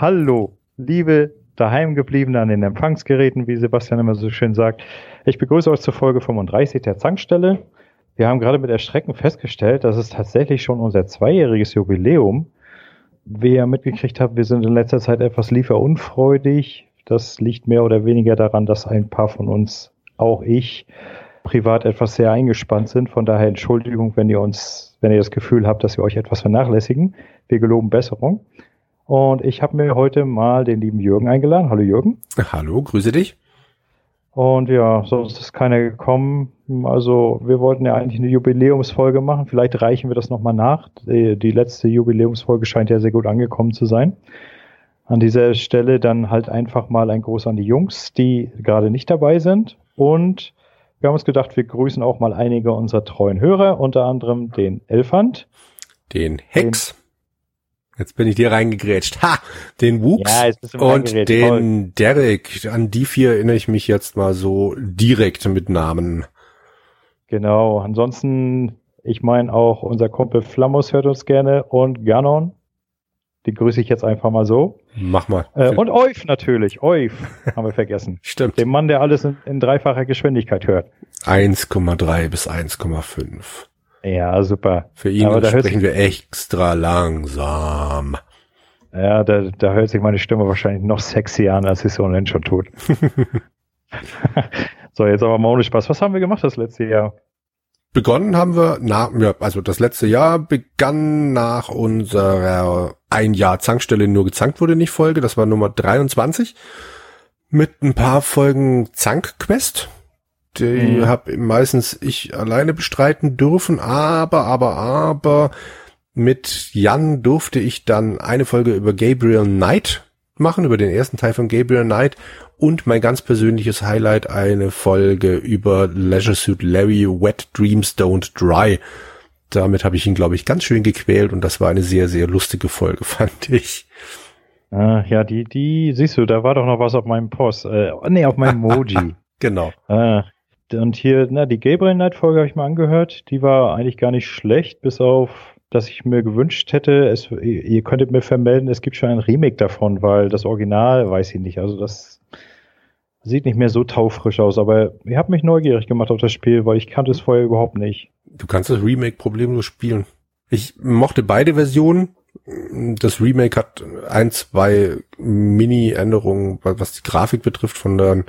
Hallo, liebe daheimgebliebene an den Empfangsgeräten, wie Sebastian immer so schön sagt. Ich begrüße euch zur Folge 35 der Zankstelle. Wir haben gerade mit Erschrecken festgestellt, dass es tatsächlich schon unser zweijähriges Jubiläum. Wie ihr mitgekriegt habt, wir sind in letzter Zeit etwas lieferunfreudig. Das liegt mehr oder weniger daran, dass ein paar von uns, auch ich, privat etwas sehr eingespannt sind. Von daher Entschuldigung, wenn ihr uns, wenn ihr das Gefühl habt, dass wir euch etwas vernachlässigen. Wir geloben Besserung. Und ich habe mir heute mal den lieben Jürgen eingeladen. Hallo Jürgen. Hallo, grüße dich. Und ja, sonst ist keiner gekommen. Also wir wollten ja eigentlich eine Jubiläumsfolge machen. Vielleicht reichen wir das nochmal nach. Die, die letzte Jubiläumsfolge scheint ja sehr gut angekommen zu sein. An dieser Stelle dann halt einfach mal ein Gruß an die Jungs, die gerade nicht dabei sind. Und wir haben uns gedacht, wir grüßen auch mal einige unserer treuen Hörer, unter anderem den Elfand. Den Hex. Jetzt bin ich dir reingegrätscht. Ha! Den Wuchs ja, und den. Derek. An die vier erinnere ich mich jetzt mal so direkt mit Namen. Genau. Ansonsten, ich meine auch unser Kumpel Flammos hört uns gerne und Ganon. Die grüße ich jetzt einfach mal so. Mach mal. Äh, und Euf natürlich. Euf haben wir vergessen. Stimmt. Den Mann, der alles in, in dreifacher Geschwindigkeit hört. 1,3 bis 1,5. Ja, super. Für ihn Aber sprechen wir extra langsam. Ja, da, da hört sich meine Stimme wahrscheinlich noch sexier an, als sie es ohnehin schon tut. so, jetzt aber mal ohne Spaß. Was haben wir gemacht das letzte Jahr? Begonnen haben wir nach, ja, also das letzte Jahr begann nach unserer ein Jahr Zankstelle nur gezankt wurde nicht Folge, das war Nummer 23, mit ein paar Folgen Zankquest. Die mhm. habe meistens ich alleine bestreiten dürfen, aber, aber, aber mit Jan durfte ich dann eine Folge über Gabriel Knight machen, über den ersten Teil von Gabriel Knight und mein ganz persönliches Highlight eine Folge über Leisure Suit Larry Wet Dreams Don't Dry. Damit habe ich ihn, glaube ich, ganz schön gequält und das war eine sehr, sehr lustige Folge, fand ich. Ah, ja, die, die, siehst du, da war doch noch was auf meinem Post. Äh, nee, auf meinem Moji. genau. Ah, und hier, na, die Gabriel Knight Folge habe ich mal angehört. Die war eigentlich gar nicht schlecht, bis auf, dass ich mir gewünscht hätte, es, ihr könntet mir vermelden, es gibt schon ein Remake davon, weil das Original weiß ich nicht. Also das sieht nicht mehr so taufrisch aus, aber ihr habt mich neugierig gemacht auf das Spiel, weil ich kannte es vorher überhaupt nicht. Du kannst das Remake problemlos spielen. Ich mochte beide Versionen. Das Remake hat ein, zwei Mini-Änderungen, was die Grafik betrifft, von der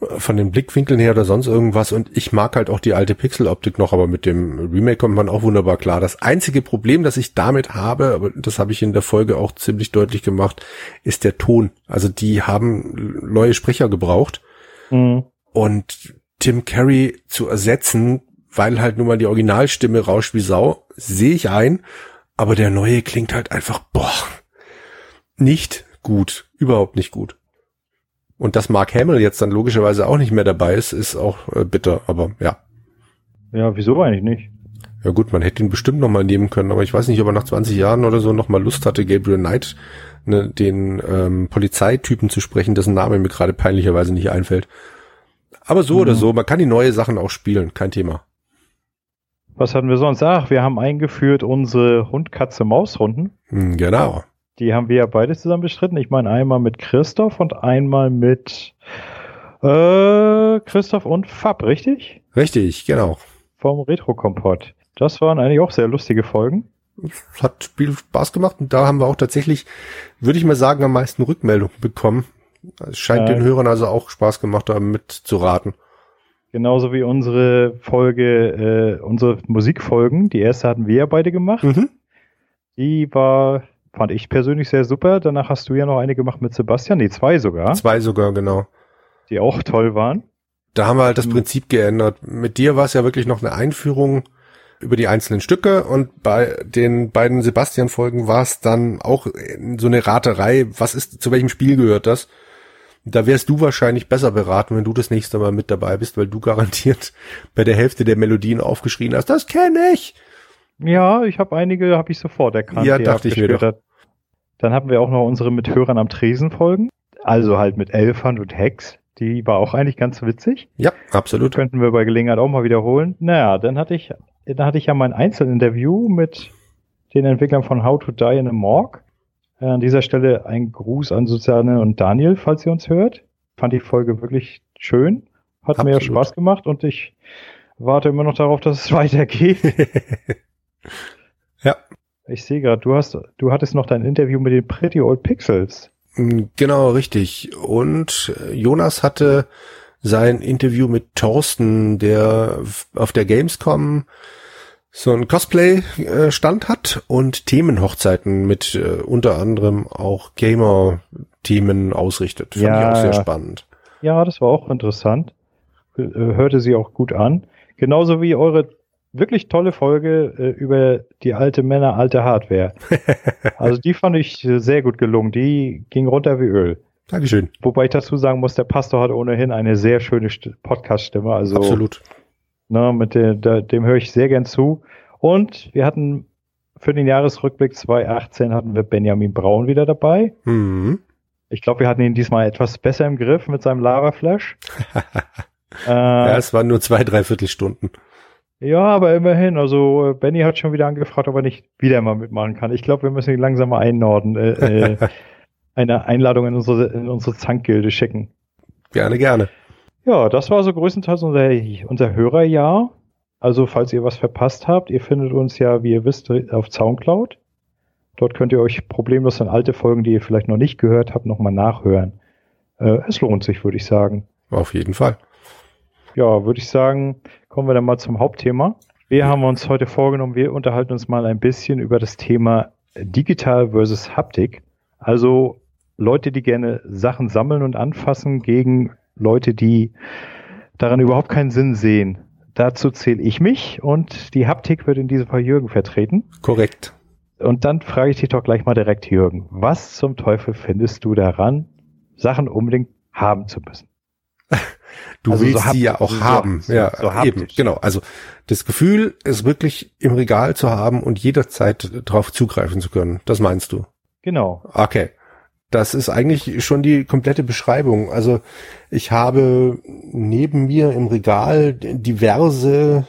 von den Blickwinkeln her oder sonst irgendwas und ich mag halt auch die alte Pixeloptik noch, aber mit dem Remake kommt man auch wunderbar klar. Das einzige Problem, das ich damit habe, aber das habe ich in der Folge auch ziemlich deutlich gemacht, ist der Ton. Also die haben neue Sprecher gebraucht mhm. und Tim Curry zu ersetzen, weil halt nun mal die Originalstimme rauscht wie Sau, sehe ich ein, aber der neue klingt halt einfach, boah, nicht gut, überhaupt nicht gut. Und dass Mark Hamill jetzt dann logischerweise auch nicht mehr dabei ist, ist auch äh, bitter, aber ja. Ja, wieso eigentlich nicht? Ja gut, man hätte ihn bestimmt noch mal nehmen können, aber ich weiß nicht, ob er nach 20 Jahren oder so noch mal Lust hatte, Gabriel Knight, ne, den ähm, Polizeitypen zu sprechen, dessen Name mir gerade peinlicherweise nicht einfällt. Aber so mhm. oder so, man kann die neue Sachen auch spielen, kein Thema. Was hatten wir sonst? Ach, wir haben eingeführt unsere Hund-Katze-Maus-Runden. Hm, genau. Die haben wir ja beide zusammen bestritten. Ich meine einmal mit Christoph und einmal mit äh, Christoph und Fab, richtig? Richtig, genau. Vom Retro-Kompott. Das waren eigentlich auch sehr lustige Folgen. Es hat viel Spaß gemacht und da haben wir auch tatsächlich, würde ich mal sagen, am meisten Rückmeldungen bekommen. Es scheint äh, den Hörern also auch Spaß gemacht haben, mitzuraten. Genauso wie unsere Folge, äh, unsere Musikfolgen. Die erste hatten wir ja beide gemacht. Mhm. Die war Fand ich persönlich sehr super. Danach hast du ja noch eine gemacht mit Sebastian. Nee, zwei sogar. Zwei sogar, genau. Die auch toll waren. Da haben wir halt das hm. Prinzip geändert. Mit dir war es ja wirklich noch eine Einführung über die einzelnen Stücke und bei den beiden Sebastian-Folgen war es dann auch so eine Raterei, was ist, zu welchem Spiel gehört das? Da wärst du wahrscheinlich besser beraten, wenn du das nächste Mal mit dabei bist, weil du garantiert bei der Hälfte der Melodien aufgeschrien hast, das kenne ich. Ja, ich habe einige, habe ich sofort erkannt. Ja, dachte ich mir doch. Dann hatten wir auch noch unsere mit Hörern am Tresen Folgen. Also halt mit Elfand und Hex. Die war auch eigentlich ganz witzig. Ja, absolut. Könnten wir bei Gelegenheit auch mal wiederholen. Naja, dann hatte ich, dann hatte ich ja mein Einzelinterview mit den Entwicklern von How to Die in a Morgue. Äh, an dieser Stelle ein Gruß an Susanne und Daniel, falls ihr uns hört. Fand die Folge wirklich schön. Hat Absolut. mir Spaß gemacht und ich warte immer noch darauf, dass es weitergeht. ja. Ich sehe gerade, du hast, du hattest noch dein Interview mit den Pretty Old Pixels. Mm, genau, richtig. Und Jonas hatte sein Interview mit Thorsten, der auf der Gamescom so ein Cosplay-Stand hat und Themenhochzeiten mit äh, unter anderem auch Gamer-Themen ausrichtet. Fand ja, ich auch sehr spannend. Ja, das war auch interessant. Äh, hörte sie auch gut an. Genauso wie eure wirklich tolle Folge äh, über die alte Männer, alte Hardware. also die fand ich sehr gut gelungen. Die ging runter wie Öl. Dankeschön. Wobei ich dazu sagen muss, der Pastor hat ohnehin eine sehr schöne Podcast-Stimme. Also, Absolut. Ne, mit dem, dem höre ich sehr gern zu. Und wir hatten für den Jahresrückblick 2018 hatten wir Benjamin Braun wieder dabei. Mhm. Ich glaube, wir hatten ihn diesmal etwas besser im Griff mit seinem Lava Flash. äh, ja, es waren nur zwei, drei Viertelstunden. Ja, aber immerhin. Also Benny hat schon wieder angefragt, ob er nicht wieder mal mitmachen kann. Ich glaube, wir müssen ihn langsam mal einnorden. Äh, äh, eine Einladung in unsere, in unsere Zankgilde schicken. Gerne, gerne. Ja, das war so größtenteils unser, unser Hörerjahr. Also, falls ihr was verpasst habt, ihr findet uns ja, wie ihr wisst, auf Soundcloud. Dort könnt ihr euch problemlos an alte Folgen, die ihr vielleicht noch nicht gehört habt, nochmal nachhören. Äh, es lohnt sich, würde ich sagen. Auf jeden Fall. Ja, würde ich sagen, kommen wir dann mal zum Hauptthema. Wir haben uns heute vorgenommen, wir unterhalten uns mal ein bisschen über das Thema Digital versus Haptik. Also Leute, die gerne Sachen sammeln und anfassen, gegen Leute, die daran überhaupt keinen Sinn sehen. Dazu zähle ich mich und die Haptik wird in diesem Fall Jürgen vertreten. Korrekt. Und dann frage ich dich doch gleich mal direkt, Jürgen, was zum Teufel findest du daran, Sachen unbedingt haben zu müssen? Du also willst so sie ja auch haben. So, ja, so eben, genau. Also das Gefühl, es wirklich im Regal zu haben und jederzeit drauf zugreifen zu können. Das meinst du? Genau. Okay. Das ist eigentlich schon die komplette Beschreibung. Also ich habe neben mir im Regal diverse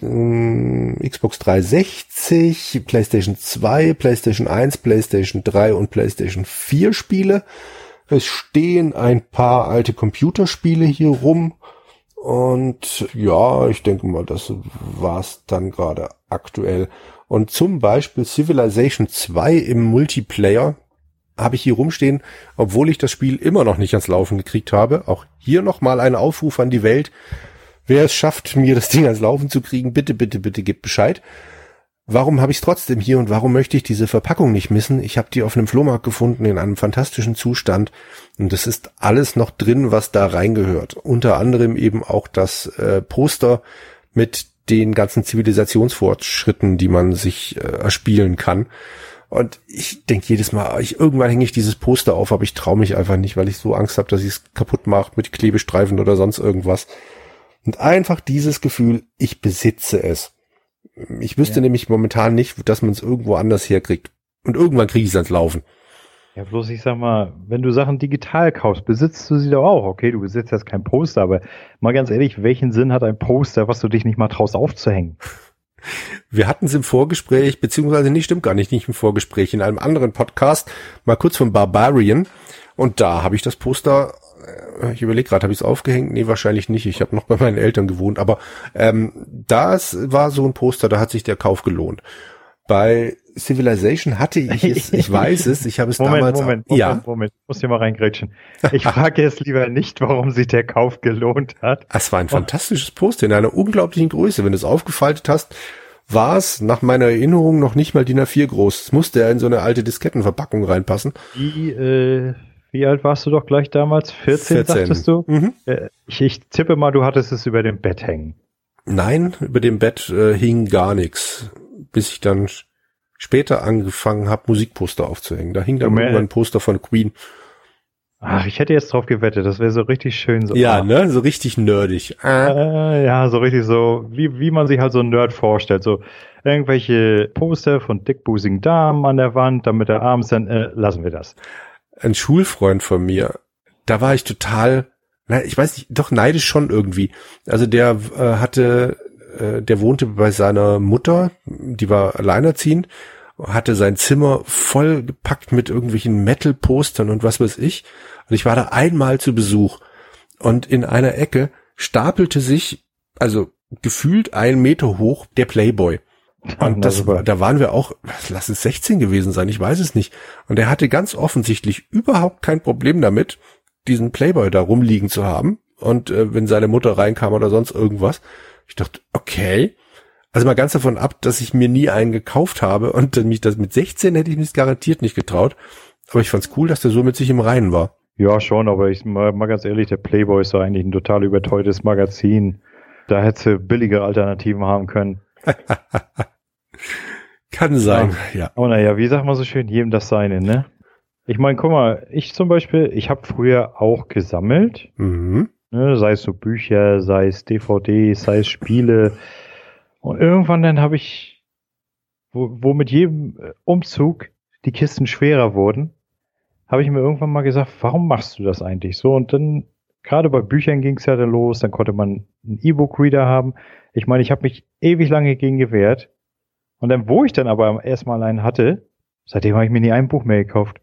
ähm, Xbox 360, PlayStation 2, PlayStation 1, PlayStation 3 und PlayStation 4 Spiele. Es stehen ein paar alte Computerspiele hier rum. Und ja, ich denke mal, das war's dann gerade aktuell. Und zum Beispiel Civilization 2 im Multiplayer habe ich hier rumstehen, obwohl ich das Spiel immer noch nicht ans Laufen gekriegt habe. Auch hier nochmal ein Aufruf an die Welt. Wer es schafft, mir das Ding ans Laufen zu kriegen, bitte, bitte, bitte gibt Bescheid. Warum habe ich es trotzdem hier und warum möchte ich diese Verpackung nicht missen? Ich habe die auf einem Flohmarkt gefunden in einem fantastischen Zustand und es ist alles noch drin, was da reingehört. Unter anderem eben auch das äh, Poster mit den ganzen Zivilisationsfortschritten, die man sich äh, erspielen kann. Und ich denke jedes Mal, ich, irgendwann hänge ich dieses Poster auf, aber ich traue mich einfach nicht, weil ich so Angst habe, dass ich es kaputt mache mit Klebestreifen oder sonst irgendwas. Und einfach dieses Gefühl, ich besitze es. Ich wüsste ja. nämlich momentan nicht, dass man es irgendwo anders herkriegt. Und irgendwann kriege ich es ans Laufen. Ja, bloß ich sag mal, wenn du Sachen digital kaufst, besitzt du sie doch auch. Okay, du besitzt jetzt kein Poster, aber mal ganz ehrlich, welchen Sinn hat ein Poster, was du dich nicht mal traust aufzuhängen? Wir hatten es im Vorgespräch, beziehungsweise nicht, stimmt gar nicht, nicht im Vorgespräch, in einem anderen Podcast, mal kurz von Barbarian. Und da habe ich das Poster, ich überlege gerade, habe ich es aufgehängt? Nee, wahrscheinlich nicht. Ich habe noch bei meinen Eltern gewohnt. Aber ähm, das war so ein Poster, da hat sich der Kauf gelohnt. Bei Civilization hatte ich es, ich weiß es, ich habe es Moment, damals... Moment, Moment, ja. Moment, muss hier mal reingrätschen. Ich frage jetzt lieber nicht, warum sich der Kauf gelohnt hat. Es war ein fantastisches Poster in einer unglaublichen Größe. Wenn du es aufgefaltet hast, war es nach meiner Erinnerung noch nicht mal DIN A4 groß. Es musste ja in so eine alte Diskettenverpackung reinpassen. Wie, äh, wie alt warst du doch gleich damals? 14, 14. sagtest du? Mhm. Äh, ich, ich tippe mal, du hattest es über dem Bett hängen. Nein, über dem Bett äh, hing gar nichts. Bis ich dann später angefangen habe, Musikposter aufzuhängen. Da hing dann irgendwann ein Poster von Queen. Ach, ich hätte jetzt drauf gewettet, das wäre so richtig schön. So, ja, ah. ne, so richtig nerdig. Äh, ja, so richtig so, wie, wie man sich halt so ein Nerd vorstellt. So irgendwelche Poster von dickbusigen Damen an der Wand, damit er abends dann, äh, lassen wir das. Ein Schulfreund von mir, da war ich total, na, ich weiß nicht, doch neidisch schon irgendwie. Also der äh, hatte, äh, der wohnte bei seiner Mutter, die war alleinerziehend hatte sein Zimmer voll gepackt mit irgendwelchen Metal-Postern und was weiß ich. Und ich war da einmal zu Besuch und in einer Ecke stapelte sich, also gefühlt ein Meter hoch, der Playboy. Und das, da waren wir auch, lass es 16 gewesen sein, ich weiß es nicht. Und er hatte ganz offensichtlich überhaupt kein Problem damit, diesen Playboy da rumliegen zu haben. Und äh, wenn seine Mutter reinkam oder sonst irgendwas, ich dachte, okay. Also mal ganz davon ab, dass ich mir nie einen gekauft habe und mich das mit 16 hätte ich mich garantiert nicht getraut. Aber ich fand's cool, dass der so mit sich im Reinen war. Ja, schon, aber ich mal, mal ganz ehrlich, der Playboy ist doch eigentlich ein total überteuertes Magazin. Da hätte du billige Alternativen haben können. Kann sein, ja. ja. Aber naja, wie sagt man so schön, jedem das seine, ne? Ich meine, guck mal, ich zum Beispiel, ich habe früher auch gesammelt. Mhm. Ne, sei es so Bücher, sei es DVDs, sei es Spiele. Und irgendwann dann habe ich, wo, wo mit jedem äh, Umzug die Kisten schwerer wurden, habe ich mir irgendwann mal gesagt, warum machst du das eigentlich so? Und dann, gerade bei Büchern ging es ja dann los, dann konnte man einen E-Book-Reader haben. Ich meine, ich habe mich ewig lange gegen gewehrt. Und dann, wo ich dann aber erstmal einen hatte, seitdem habe ich mir nie ein Buch mehr gekauft.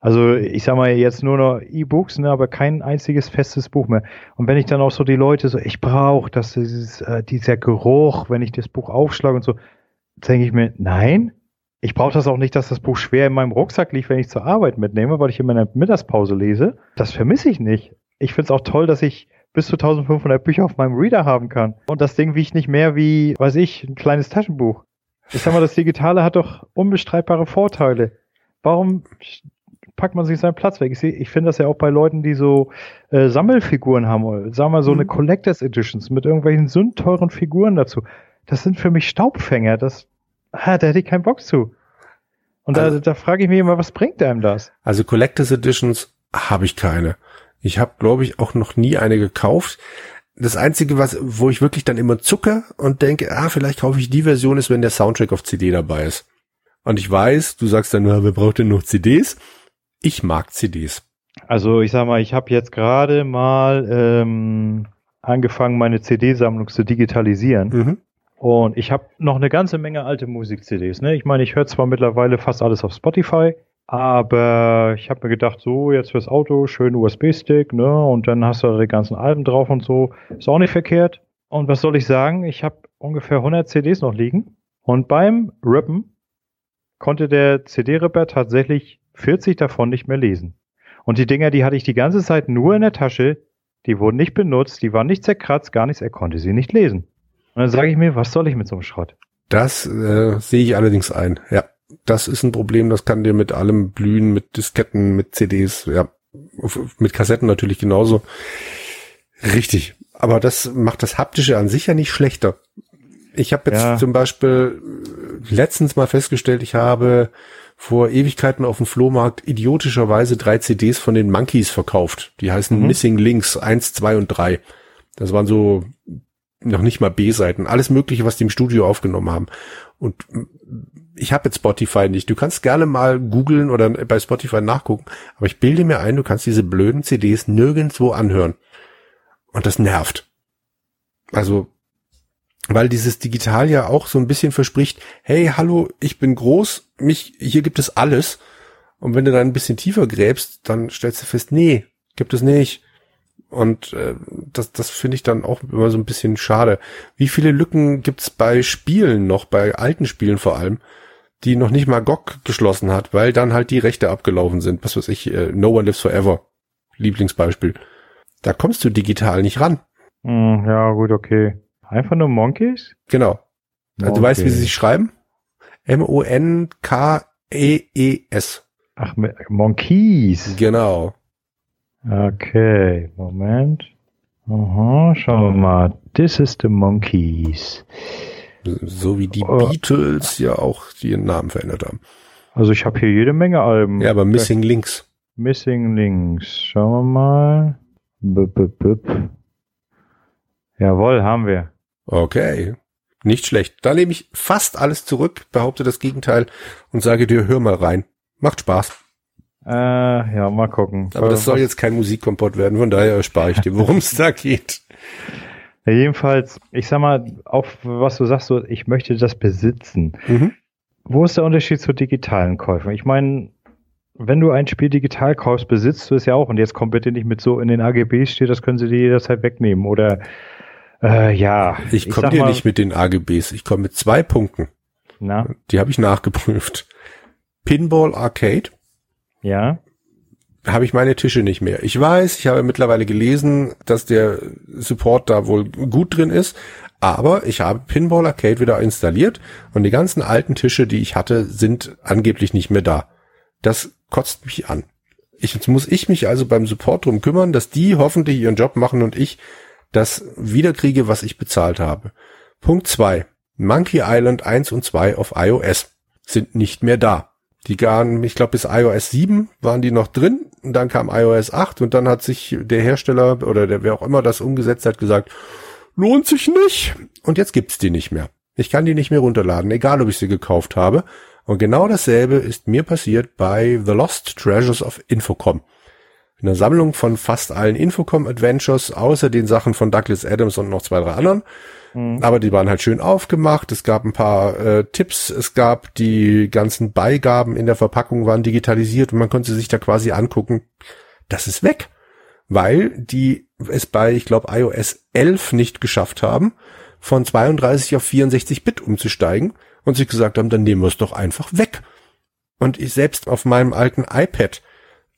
Also ich sag mal jetzt nur noch E-Books, ne, aber kein einziges festes Buch mehr. Und wenn ich dann auch so die Leute so, ich brauche das, dieses, äh, dieser Geruch, wenn ich das Buch aufschlage und so, denke ich mir, nein, ich brauche das auch nicht, dass das Buch schwer in meinem Rucksack liegt, wenn ich zur Arbeit mitnehme, weil ich in meiner Mittagspause lese. Das vermisse ich nicht. Ich finde es auch toll, dass ich bis zu 1500 Bücher auf meinem Reader haben kann. Und das Ding wiegt nicht mehr wie, weiß ich, ein kleines Taschenbuch. Ich sag mal, das Digitale hat doch unbestreitbare Vorteile. Warum packt man sich seinen Platz weg. Ich, seh, ich finde das ja auch bei Leuten, die so äh, Sammelfiguren haben, sagen wir so mhm. eine Collectors Editions mit irgendwelchen sündteuren Figuren dazu. Das sind für mich Staubfänger. Das, ah, da hätte ich keinen Bock zu. Und also, da, da frage ich mich immer, was bringt einem das? Also Collectors Editions habe ich keine. Ich habe, glaube ich, auch noch nie eine gekauft. Das Einzige, was, wo ich wirklich dann immer zucke und denke, ah, vielleicht kaufe ich die Version, ist, wenn der Soundtrack auf CD dabei ist. Und ich weiß, du sagst dann, wer braucht denn noch CDs? Ich mag CDs. Also ich sag mal, ich habe jetzt gerade mal ähm, angefangen, meine CD-Sammlung zu digitalisieren. Mhm. Und ich habe noch eine ganze Menge alte Musik-CDs. Ne? Ich meine, ich höre zwar mittlerweile fast alles auf Spotify, aber ich habe mir gedacht, so jetzt fürs Auto, schön USB-Stick, ne? Und dann hast du die ganzen Alben drauf und so. Ist auch nicht verkehrt. Und was soll ich sagen? Ich habe ungefähr 100 CDs noch liegen. Und beim Rippen konnte der CD-Ripper tatsächlich 40 davon nicht mehr lesen. Und die Dinger, die hatte ich die ganze Zeit nur in der Tasche, die wurden nicht benutzt, die waren nicht zerkratzt, gar nichts, er konnte sie nicht lesen. Und dann sage ich mir, was soll ich mit so einem Schrott? Das äh, sehe ich allerdings ein, ja. Das ist ein Problem, das kann dir mit allem blühen, mit Disketten, mit CDs, ja, mit Kassetten natürlich genauso. Richtig. Aber das macht das Haptische an sich ja nicht schlechter. Ich habe jetzt ja. zum Beispiel letztens mal festgestellt, ich habe vor Ewigkeiten auf dem Flohmarkt idiotischerweise drei CDs von den Monkeys verkauft. Die heißen mhm. Missing Links 1, 2 und 3. Das waren so noch nicht mal B-Seiten, alles mögliche, was die im Studio aufgenommen haben. Und ich habe jetzt Spotify nicht. Du kannst gerne mal googeln oder bei Spotify nachgucken, aber ich bilde mir ein, du kannst diese blöden CDs nirgendwo anhören. Und das nervt. Also weil dieses Digital ja auch so ein bisschen verspricht, hey, hallo, ich bin groß, mich, hier gibt es alles. Und wenn du dann ein bisschen tiefer gräbst, dann stellst du fest, nee, gibt es nicht. Und äh, das, das finde ich dann auch immer so ein bisschen schade. Wie viele Lücken gibt's bei Spielen noch, bei alten Spielen vor allem, die noch nicht mal GOG geschlossen hat, weil dann halt die Rechte abgelaufen sind. Was weiß ich, äh, No One Lives Forever, Lieblingsbeispiel. Da kommst du digital nicht ran. Hm, ja, gut, okay. Einfach nur Monkeys? Genau. Also du weißt, wie sie sich schreiben? M-O-N-K-E-E-S. Ach, Monkeys. Genau. Okay, Moment. Aha, schauen wir mal. This is the Monkeys. So wie die oh. Beatles ja auch ihren Namen verändert haben. Also ich habe hier jede Menge Alben. Ja, aber Missing Links. Missing Links. Schauen wir mal. B -b -b Jawohl, haben wir. Okay. Nicht schlecht. Da nehme ich fast alles zurück, behaupte das Gegenteil und sage dir, hör mal rein. Macht Spaß. Äh, ja, mal gucken. Aber das soll jetzt kein Musikkompott werden, von daher erspare ich dir, worum es da geht. Ja, jedenfalls, ich sag mal, auch was du sagst, so, ich möchte das besitzen. Mhm. wo ist der Unterschied zu digitalen Käufen? Ich meine, wenn du ein Spiel digital kaufst, besitzt du es ja auch. Und jetzt kommt bitte nicht mit so in den AGBs steht, das können sie dir jederzeit wegnehmen. Oder äh, ja. Ich komme dir mal, nicht mit den AGBs. Ich komme mit zwei Punkten. Na? Die habe ich nachgeprüft. Pinball Arcade. Ja. Habe ich meine Tische nicht mehr. Ich weiß, ich habe mittlerweile gelesen, dass der Support da wohl gut drin ist, aber ich habe Pinball Arcade wieder installiert und die ganzen alten Tische, die ich hatte, sind angeblich nicht mehr da. Das kotzt mich an. Ich, jetzt muss ich mich also beim Support drum kümmern, dass die hoffentlich ihren Job machen und ich das wiederkriege, was ich bezahlt habe. Punkt zwei: Monkey Island 1 und 2 auf iOS sind nicht mehr da. Die waren, ich glaube, bis iOS 7 waren die noch drin und dann kam iOS 8 und dann hat sich der Hersteller oder der wer auch immer das umgesetzt hat gesagt, lohnt sich nicht. Und jetzt gibt's die nicht mehr. Ich kann die nicht mehr runterladen, egal ob ich sie gekauft habe. Und genau dasselbe ist mir passiert bei The Lost Treasures of Infocom. Eine Sammlung von fast allen Infocom Adventures, außer den Sachen von Douglas Adams und noch zwei, drei anderen. Mhm. Aber die waren halt schön aufgemacht. Es gab ein paar äh, Tipps. Es gab die ganzen Beigaben in der Verpackung waren digitalisiert und man konnte sich da quasi angucken. Das ist weg weil die es bei, ich glaube, iOS 11 nicht geschafft haben, von 32 auf 64 Bit umzusteigen und sich gesagt haben, dann nehmen wir es doch einfach weg. Und ich selbst auf meinem alten iPad,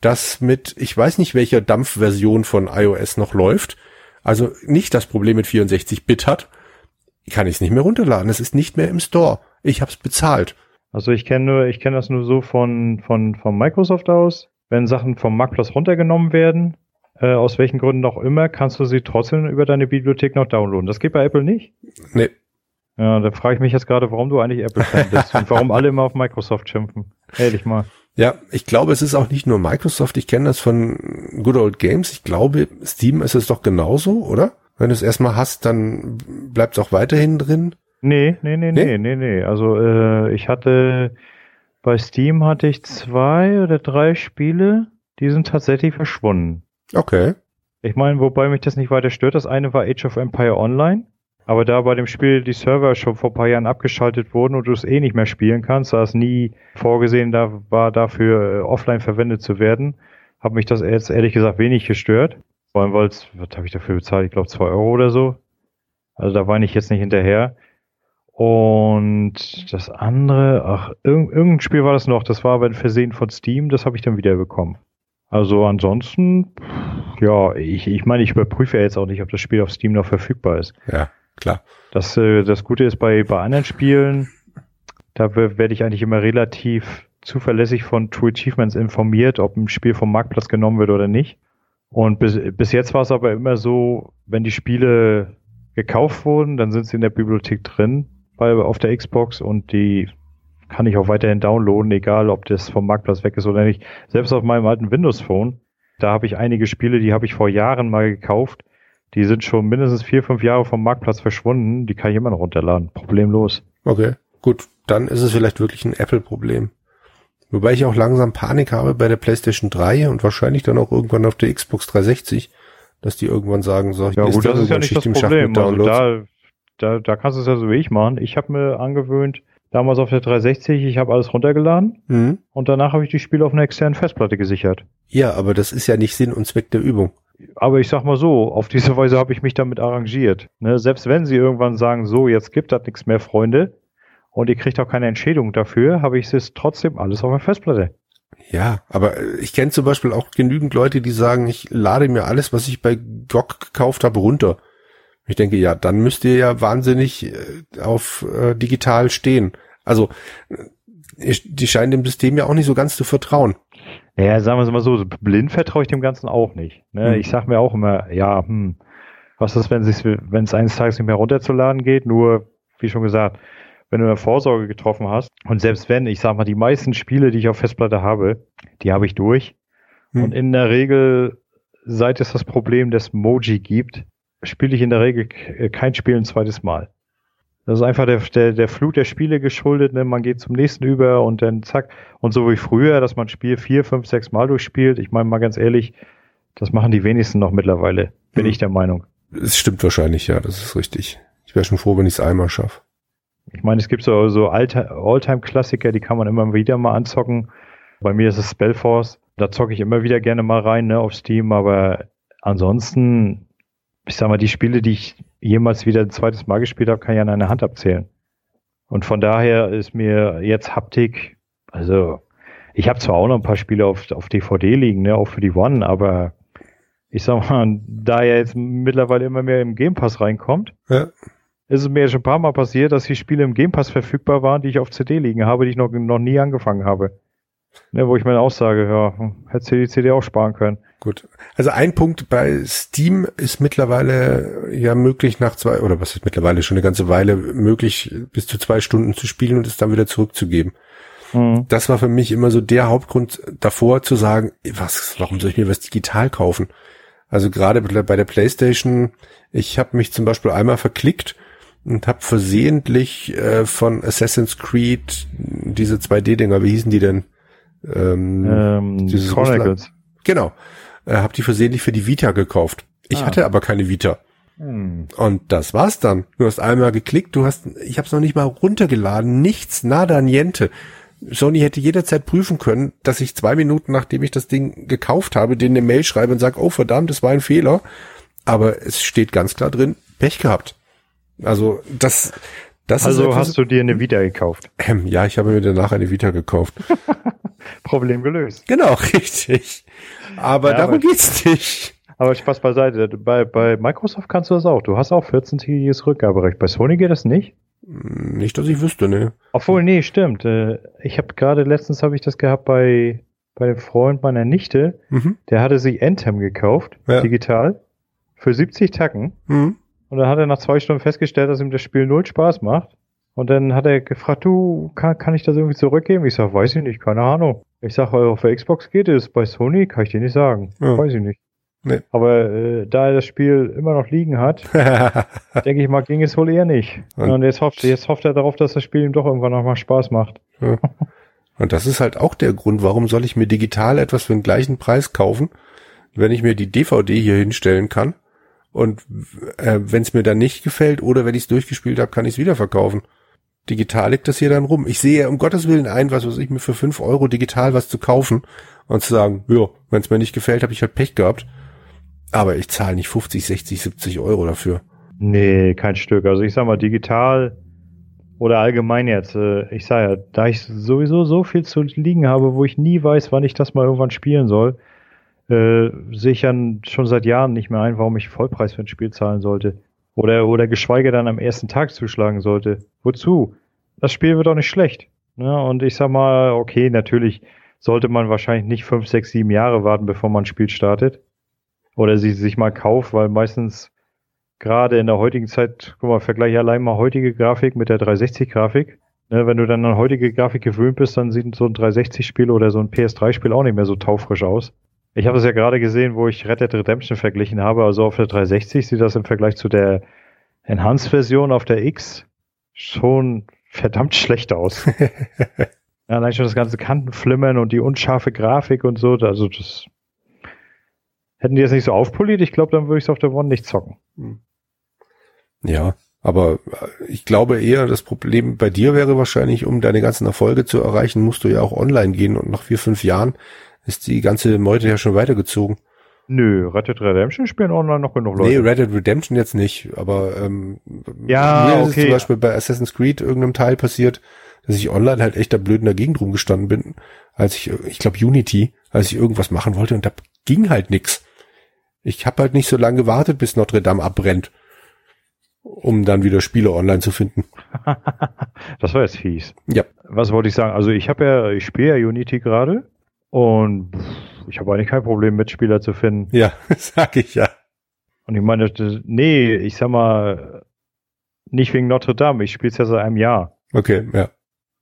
das mit, ich weiß nicht welcher Dampfversion von iOS noch läuft, also nicht das Problem mit 64 Bit hat, kann ich es nicht mehr runterladen. Es ist nicht mehr im Store. Ich habe es bezahlt. Also ich kenne nur, ich kenne das nur so von von von Microsoft aus. Wenn Sachen vom Mac Plus runtergenommen werden, äh, aus welchen Gründen auch immer, kannst du sie trotzdem über deine Bibliothek noch downloaden. Das geht bei Apple nicht? Nee. Ja, da frage ich mich jetzt gerade, warum du eigentlich Apple-Fan bist und warum alle immer auf Microsoft schimpfen. Ehrlich mal. Ja, ich glaube, es ist auch nicht nur Microsoft. Ich kenne das von Good Old Games. Ich glaube, Steam ist es doch genauso, oder? Wenn du es erstmal hast, dann bleibt es auch weiterhin drin. Nee, nee, nee, nee, nee, nee. nee. Also äh, ich hatte bei Steam hatte ich zwei oder drei Spiele, die sind tatsächlich verschwunden. Okay. Ich meine, wobei mich das nicht weiter stört. Das eine war Age of Empire Online. Aber da bei dem Spiel die Server schon vor ein paar Jahren abgeschaltet wurden und du es eh nicht mehr spielen kannst, da es nie vorgesehen da war, dafür äh, offline verwendet zu werden, hat mich das jetzt ehrlich gesagt wenig gestört. Vor allem, weil es, was habe ich dafür bezahlt? Ich glaube zwei Euro oder so. Also da war ich jetzt nicht hinterher. Und das andere, ach, irgendein Spiel war das noch, das war aber ein Versehen von Steam, das habe ich dann wieder bekommen. Also ansonsten, ja, ich, ich meine, ich überprüfe ja jetzt auch nicht, ob das Spiel auf Steam noch verfügbar ist. Ja, klar. Das, äh, das Gute ist bei, bei anderen Spielen, da werde ich eigentlich immer relativ zuverlässig von True Achievements informiert, ob ein Spiel vom Marktplatz genommen wird oder nicht. Und bis, bis jetzt war es aber immer so, wenn die Spiele gekauft wurden, dann sind sie in der Bibliothek drin bei, auf der Xbox und die kann ich auch weiterhin downloaden, egal ob das vom Marktplatz weg ist oder nicht. Selbst auf meinem alten Windows Phone, da habe ich einige Spiele, die habe ich vor Jahren mal gekauft. Die sind schon mindestens vier, fünf Jahre vom Marktplatz verschwunden. Die kann ich immer noch runterladen. Problemlos. Okay, gut. Dann ist es vielleicht wirklich ein Apple-Problem. Wobei ich auch langsam Panik habe bei der PlayStation 3 und wahrscheinlich dann auch irgendwann auf der Xbox 360, dass die irgendwann sagen, so, ich ja, gut, das ist ja nicht das Problem. Also da, da, da kannst du es ja so wie ich machen. Ich habe mir angewöhnt, damals auf der 360, ich habe alles runtergeladen mhm. und danach habe ich die Spiele auf einer externen Festplatte gesichert. Ja, aber das ist ja nicht Sinn und Zweck der Übung. Aber ich sag mal so, auf diese Weise habe ich mich damit arrangiert. Ne? Selbst wenn sie irgendwann sagen, so, jetzt gibt das nichts mehr, Freunde, und ihr kriegt auch keine Entschädigung dafür, habe ich es trotzdem alles auf der Festplatte. Ja, aber ich kenne zum Beispiel auch genügend Leute, die sagen, ich lade mir alles, was ich bei GOG gekauft habe, runter. Ich denke, ja, dann müsst ihr ja wahnsinnig äh, auf äh, digital stehen. Also äh, die scheinen dem System ja auch nicht so ganz zu vertrauen. Ja, sagen wir es mal so, blind vertraue ich dem Ganzen auch nicht. Ne? Hm. Ich sage mir auch immer, ja, hm, was ist, wenn es eines Tages nicht mehr runterzuladen geht? Nur, wie schon gesagt, wenn du eine Vorsorge getroffen hast und selbst wenn, ich sag mal, die meisten Spiele, die ich auf Festplatte habe, die habe ich durch. Hm. Und in der Regel, seit es das Problem des Moji gibt, spiele ich in der Regel kein Spiel ein zweites Mal. Das ist einfach der, der, der Flut der Spiele geschuldet. Ne? Man geht zum nächsten über und dann zack. Und so wie früher, dass man ein Spiel vier, fünf, sechs Mal durchspielt. Ich meine mal ganz ehrlich, das machen die wenigsten noch mittlerweile. Bin hm. ich der Meinung. Es stimmt wahrscheinlich, ja, das ist richtig. Ich wäre schon froh, wenn ich es einmal schaffe. Ich meine, es gibt so, so Alltime-Klassiker, die kann man immer wieder mal anzocken. Bei mir ist es Spellforce. Da zocke ich immer wieder gerne mal rein, ne, auf Steam, aber ansonsten, ich sag mal, die Spiele, die ich jemals wieder ein zweites Mal gespielt habe, kann ich an einer Hand abzählen. Und von daher ist mir jetzt Haptik, also ich habe zwar auch noch ein paar Spiele auf, auf DVD liegen, ne, auch für die One, aber ich sag mal, da er jetzt mittlerweile immer mehr im Game Pass reinkommt, ja. ist es mir ja schon ein paar Mal passiert, dass die Spiele im Game Pass verfügbar waren, die ich auf CD liegen habe, die ich noch, noch nie angefangen habe. Ne, wo ich mir auch sage, ja, hätte die CD auch sparen können. Gut. Also ein Punkt bei Steam ist mittlerweile ja möglich nach zwei, oder was ist mittlerweile schon eine ganze Weile möglich, bis zu zwei Stunden zu spielen und es dann wieder zurückzugeben. Mhm. Das war für mich immer so der Hauptgrund davor zu sagen, was, warum soll ich mir was digital kaufen? Also gerade bei der PlayStation, ich habe mich zum Beispiel einmal verklickt und habe versehentlich äh, von Assassin's Creed diese 2D-Dinger, wie hießen die denn? Ähm, ähm, dieses Chronicles. Genau. Äh, habe die versehentlich für die Vita gekauft. Ich ah. hatte aber keine Vita. Hm. Und das war's dann. Du hast einmal geklickt, du hast, ich habe es noch nicht mal runtergeladen, nichts, nada, niente. Sony hätte jederzeit prüfen können, dass ich zwei Minuten nachdem ich das Ding gekauft habe, denen eine Mail schreibe und sage, oh verdammt, das war ein Fehler. Aber es steht ganz klar drin, Pech gehabt. Also das, das also ist hast du dir eine Vita gekauft? Ähm, ja, ich habe mir danach eine Vita gekauft. Problem gelöst. Genau, richtig. Aber ja, darum aber, geht's nicht. Aber Spaß beiseite. Bei, bei Microsoft kannst du das auch. Du hast auch 14-tägiges Rückgaberecht. Bei Sony geht das nicht? Nicht, dass ich wüsste, ne. Obwohl, nee, stimmt. Äh, ich habe gerade letztens habe ich das gehabt bei bei dem Freund meiner Nichte. Mhm. Der hatte sich Anthem gekauft, ja. digital, für 70 Tacken. Mhm. Und dann hat er nach zwei Stunden festgestellt, dass ihm das Spiel null Spaß macht. Und dann hat er gefragt, du, kann, kann ich das irgendwie zurückgeben? Ich sag, weiß ich nicht, keine Ahnung. Ich sag, auf der Xbox geht es, bei Sony kann ich dir nicht sagen. Ja. Weiß ich nicht. Nee. Aber äh, da er das Spiel immer noch liegen hat, denke ich mal, ging es wohl eher nicht. Und, und, jetzt, hofft, jetzt hofft er darauf, dass das Spiel ihm doch irgendwann nochmal Spaß macht. Ja. Und das ist halt auch der Grund, warum soll ich mir digital etwas für den gleichen Preis kaufen, wenn ich mir die DVD hier hinstellen kann und äh, wenn es mir dann nicht gefällt oder wenn ich es durchgespielt habe, kann ich es wieder verkaufen. Digital liegt das hier dann rum. Ich sehe um Gottes Willen ein, was weiß ich mir für fünf Euro digital was zu kaufen und zu sagen, ja, wenn es mir nicht gefällt, habe ich halt Pech gehabt. Aber ich zahle nicht 50, 60, 70 Euro dafür. Nee, kein Stück. Also ich sag mal, digital oder allgemein jetzt, äh, ich sage ja, da ich sowieso so viel zu liegen habe, wo ich nie weiß, wann ich das mal irgendwann spielen soll, äh, sehe ich ja schon seit Jahren nicht mehr ein, warum ich Vollpreis für ein Spiel zahlen sollte. Oder, oder geschweige dann am ersten Tag zuschlagen sollte. Wozu? Das Spiel wird doch nicht schlecht. Ne? Und ich sag mal, okay, natürlich sollte man wahrscheinlich nicht fünf, sechs, sieben Jahre warten, bevor man ein Spiel startet oder sie sich mal kauft, weil meistens gerade in der heutigen Zeit, guck mal, vergleiche allein mal heutige Grafik mit der 360-Grafik. Ne, wenn du dann an heutige Grafik gewöhnt bist, dann sieht so ein 360-Spiel oder so ein PS3-Spiel auch nicht mehr so taufrisch aus. Ich habe es ja gerade gesehen, wo ich Red Dead Redemption verglichen habe. Also auf der 360 sieht das im Vergleich zu der Enhanced-Version auf der X schon verdammt schlecht aus. ja, allein schon das ganze Kantenflimmern und die unscharfe Grafik und so. Also das Hätten die das nicht so aufpoliert, ich glaube, dann würde ich es auf der One nicht zocken. Hm. Ja, aber äh, ich glaube eher, das Problem bei dir wäre wahrscheinlich, um deine ganzen Erfolge zu erreichen, musst du ja auch online gehen und nach vier, fünf Jahren ist die ganze Meute ja schon weitergezogen. Nö, Red Dead Redemption spielen online noch genug Leute. Nee, Red Dead Redemption jetzt nicht, aber ähm, ja, mir okay. ist zum Beispiel bei Assassin's Creed irgendeinem Teil passiert, dass ich online halt echt da blöd in der Gegend rumgestanden bin, als ich, ich glaube Unity, als ich irgendwas machen wollte und da ging halt nix. Ich habe halt nicht so lange gewartet, bis Notre Dame abbrennt, um dann wieder Spiele online zu finden. das war jetzt fies. Ja. Was wollte ich sagen? Also ich habe ja, ich spiele ja Unity gerade und ich habe eigentlich kein Problem, Mitspieler zu finden. Ja, sag ich ja. Und ich meine, das, nee, ich sag mal, nicht wegen Notre Dame, ich spiele es ja seit einem Jahr. Okay, ja.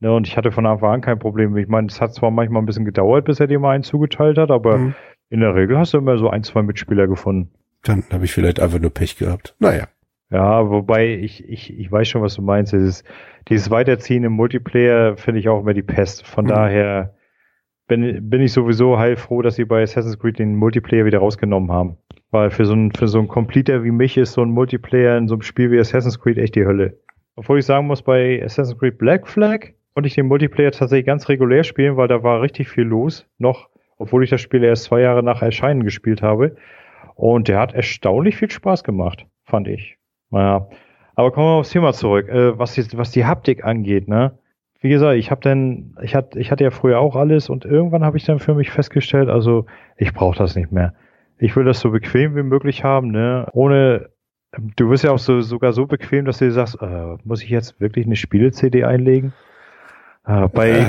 ja. Und ich hatte von Anfang an kein Problem. Ich meine, es hat zwar manchmal ein bisschen gedauert, bis er dir mal einen zugeteilt hat, aber mhm. In der Regel hast du immer so ein, zwei Mitspieler gefunden. Dann habe ich vielleicht einfach nur Pech gehabt. Naja. Ja, wobei ich, ich, ich weiß schon, was du meinst. Dieses, dieses Weiterziehen im Multiplayer finde ich auch immer die Pest. Von mhm. daher bin, bin ich sowieso heilfroh, dass sie bei Assassin's Creed den Multiplayer wieder rausgenommen haben. Weil für so ein, für so ein Completer wie mich ist so ein Multiplayer in so einem Spiel wie Assassin's Creed echt die Hölle. Obwohl ich sagen muss, bei Assassin's Creed Black Flag konnte ich den Multiplayer tatsächlich ganz regulär spielen, weil da war richtig viel los. Noch, obwohl ich das Spiel erst zwei Jahre nach Erscheinen gespielt habe. Und der hat erstaunlich viel Spaß gemacht, fand ich. Naja. Aber kommen wir aufs Thema zurück. Äh, was, die, was die Haptik angeht, ne? Wie gesagt, ich habe dann, ich hatte, ich hatte ja früher auch alles und irgendwann habe ich dann für mich festgestellt, also ich brauche das nicht mehr. Ich will das so bequem wie möglich haben, ne? Ohne Du wirst ja auch so, sogar so bequem, dass du dir sagst, äh, muss ich jetzt wirklich eine Spiele-CD einlegen? Äh, bei äh.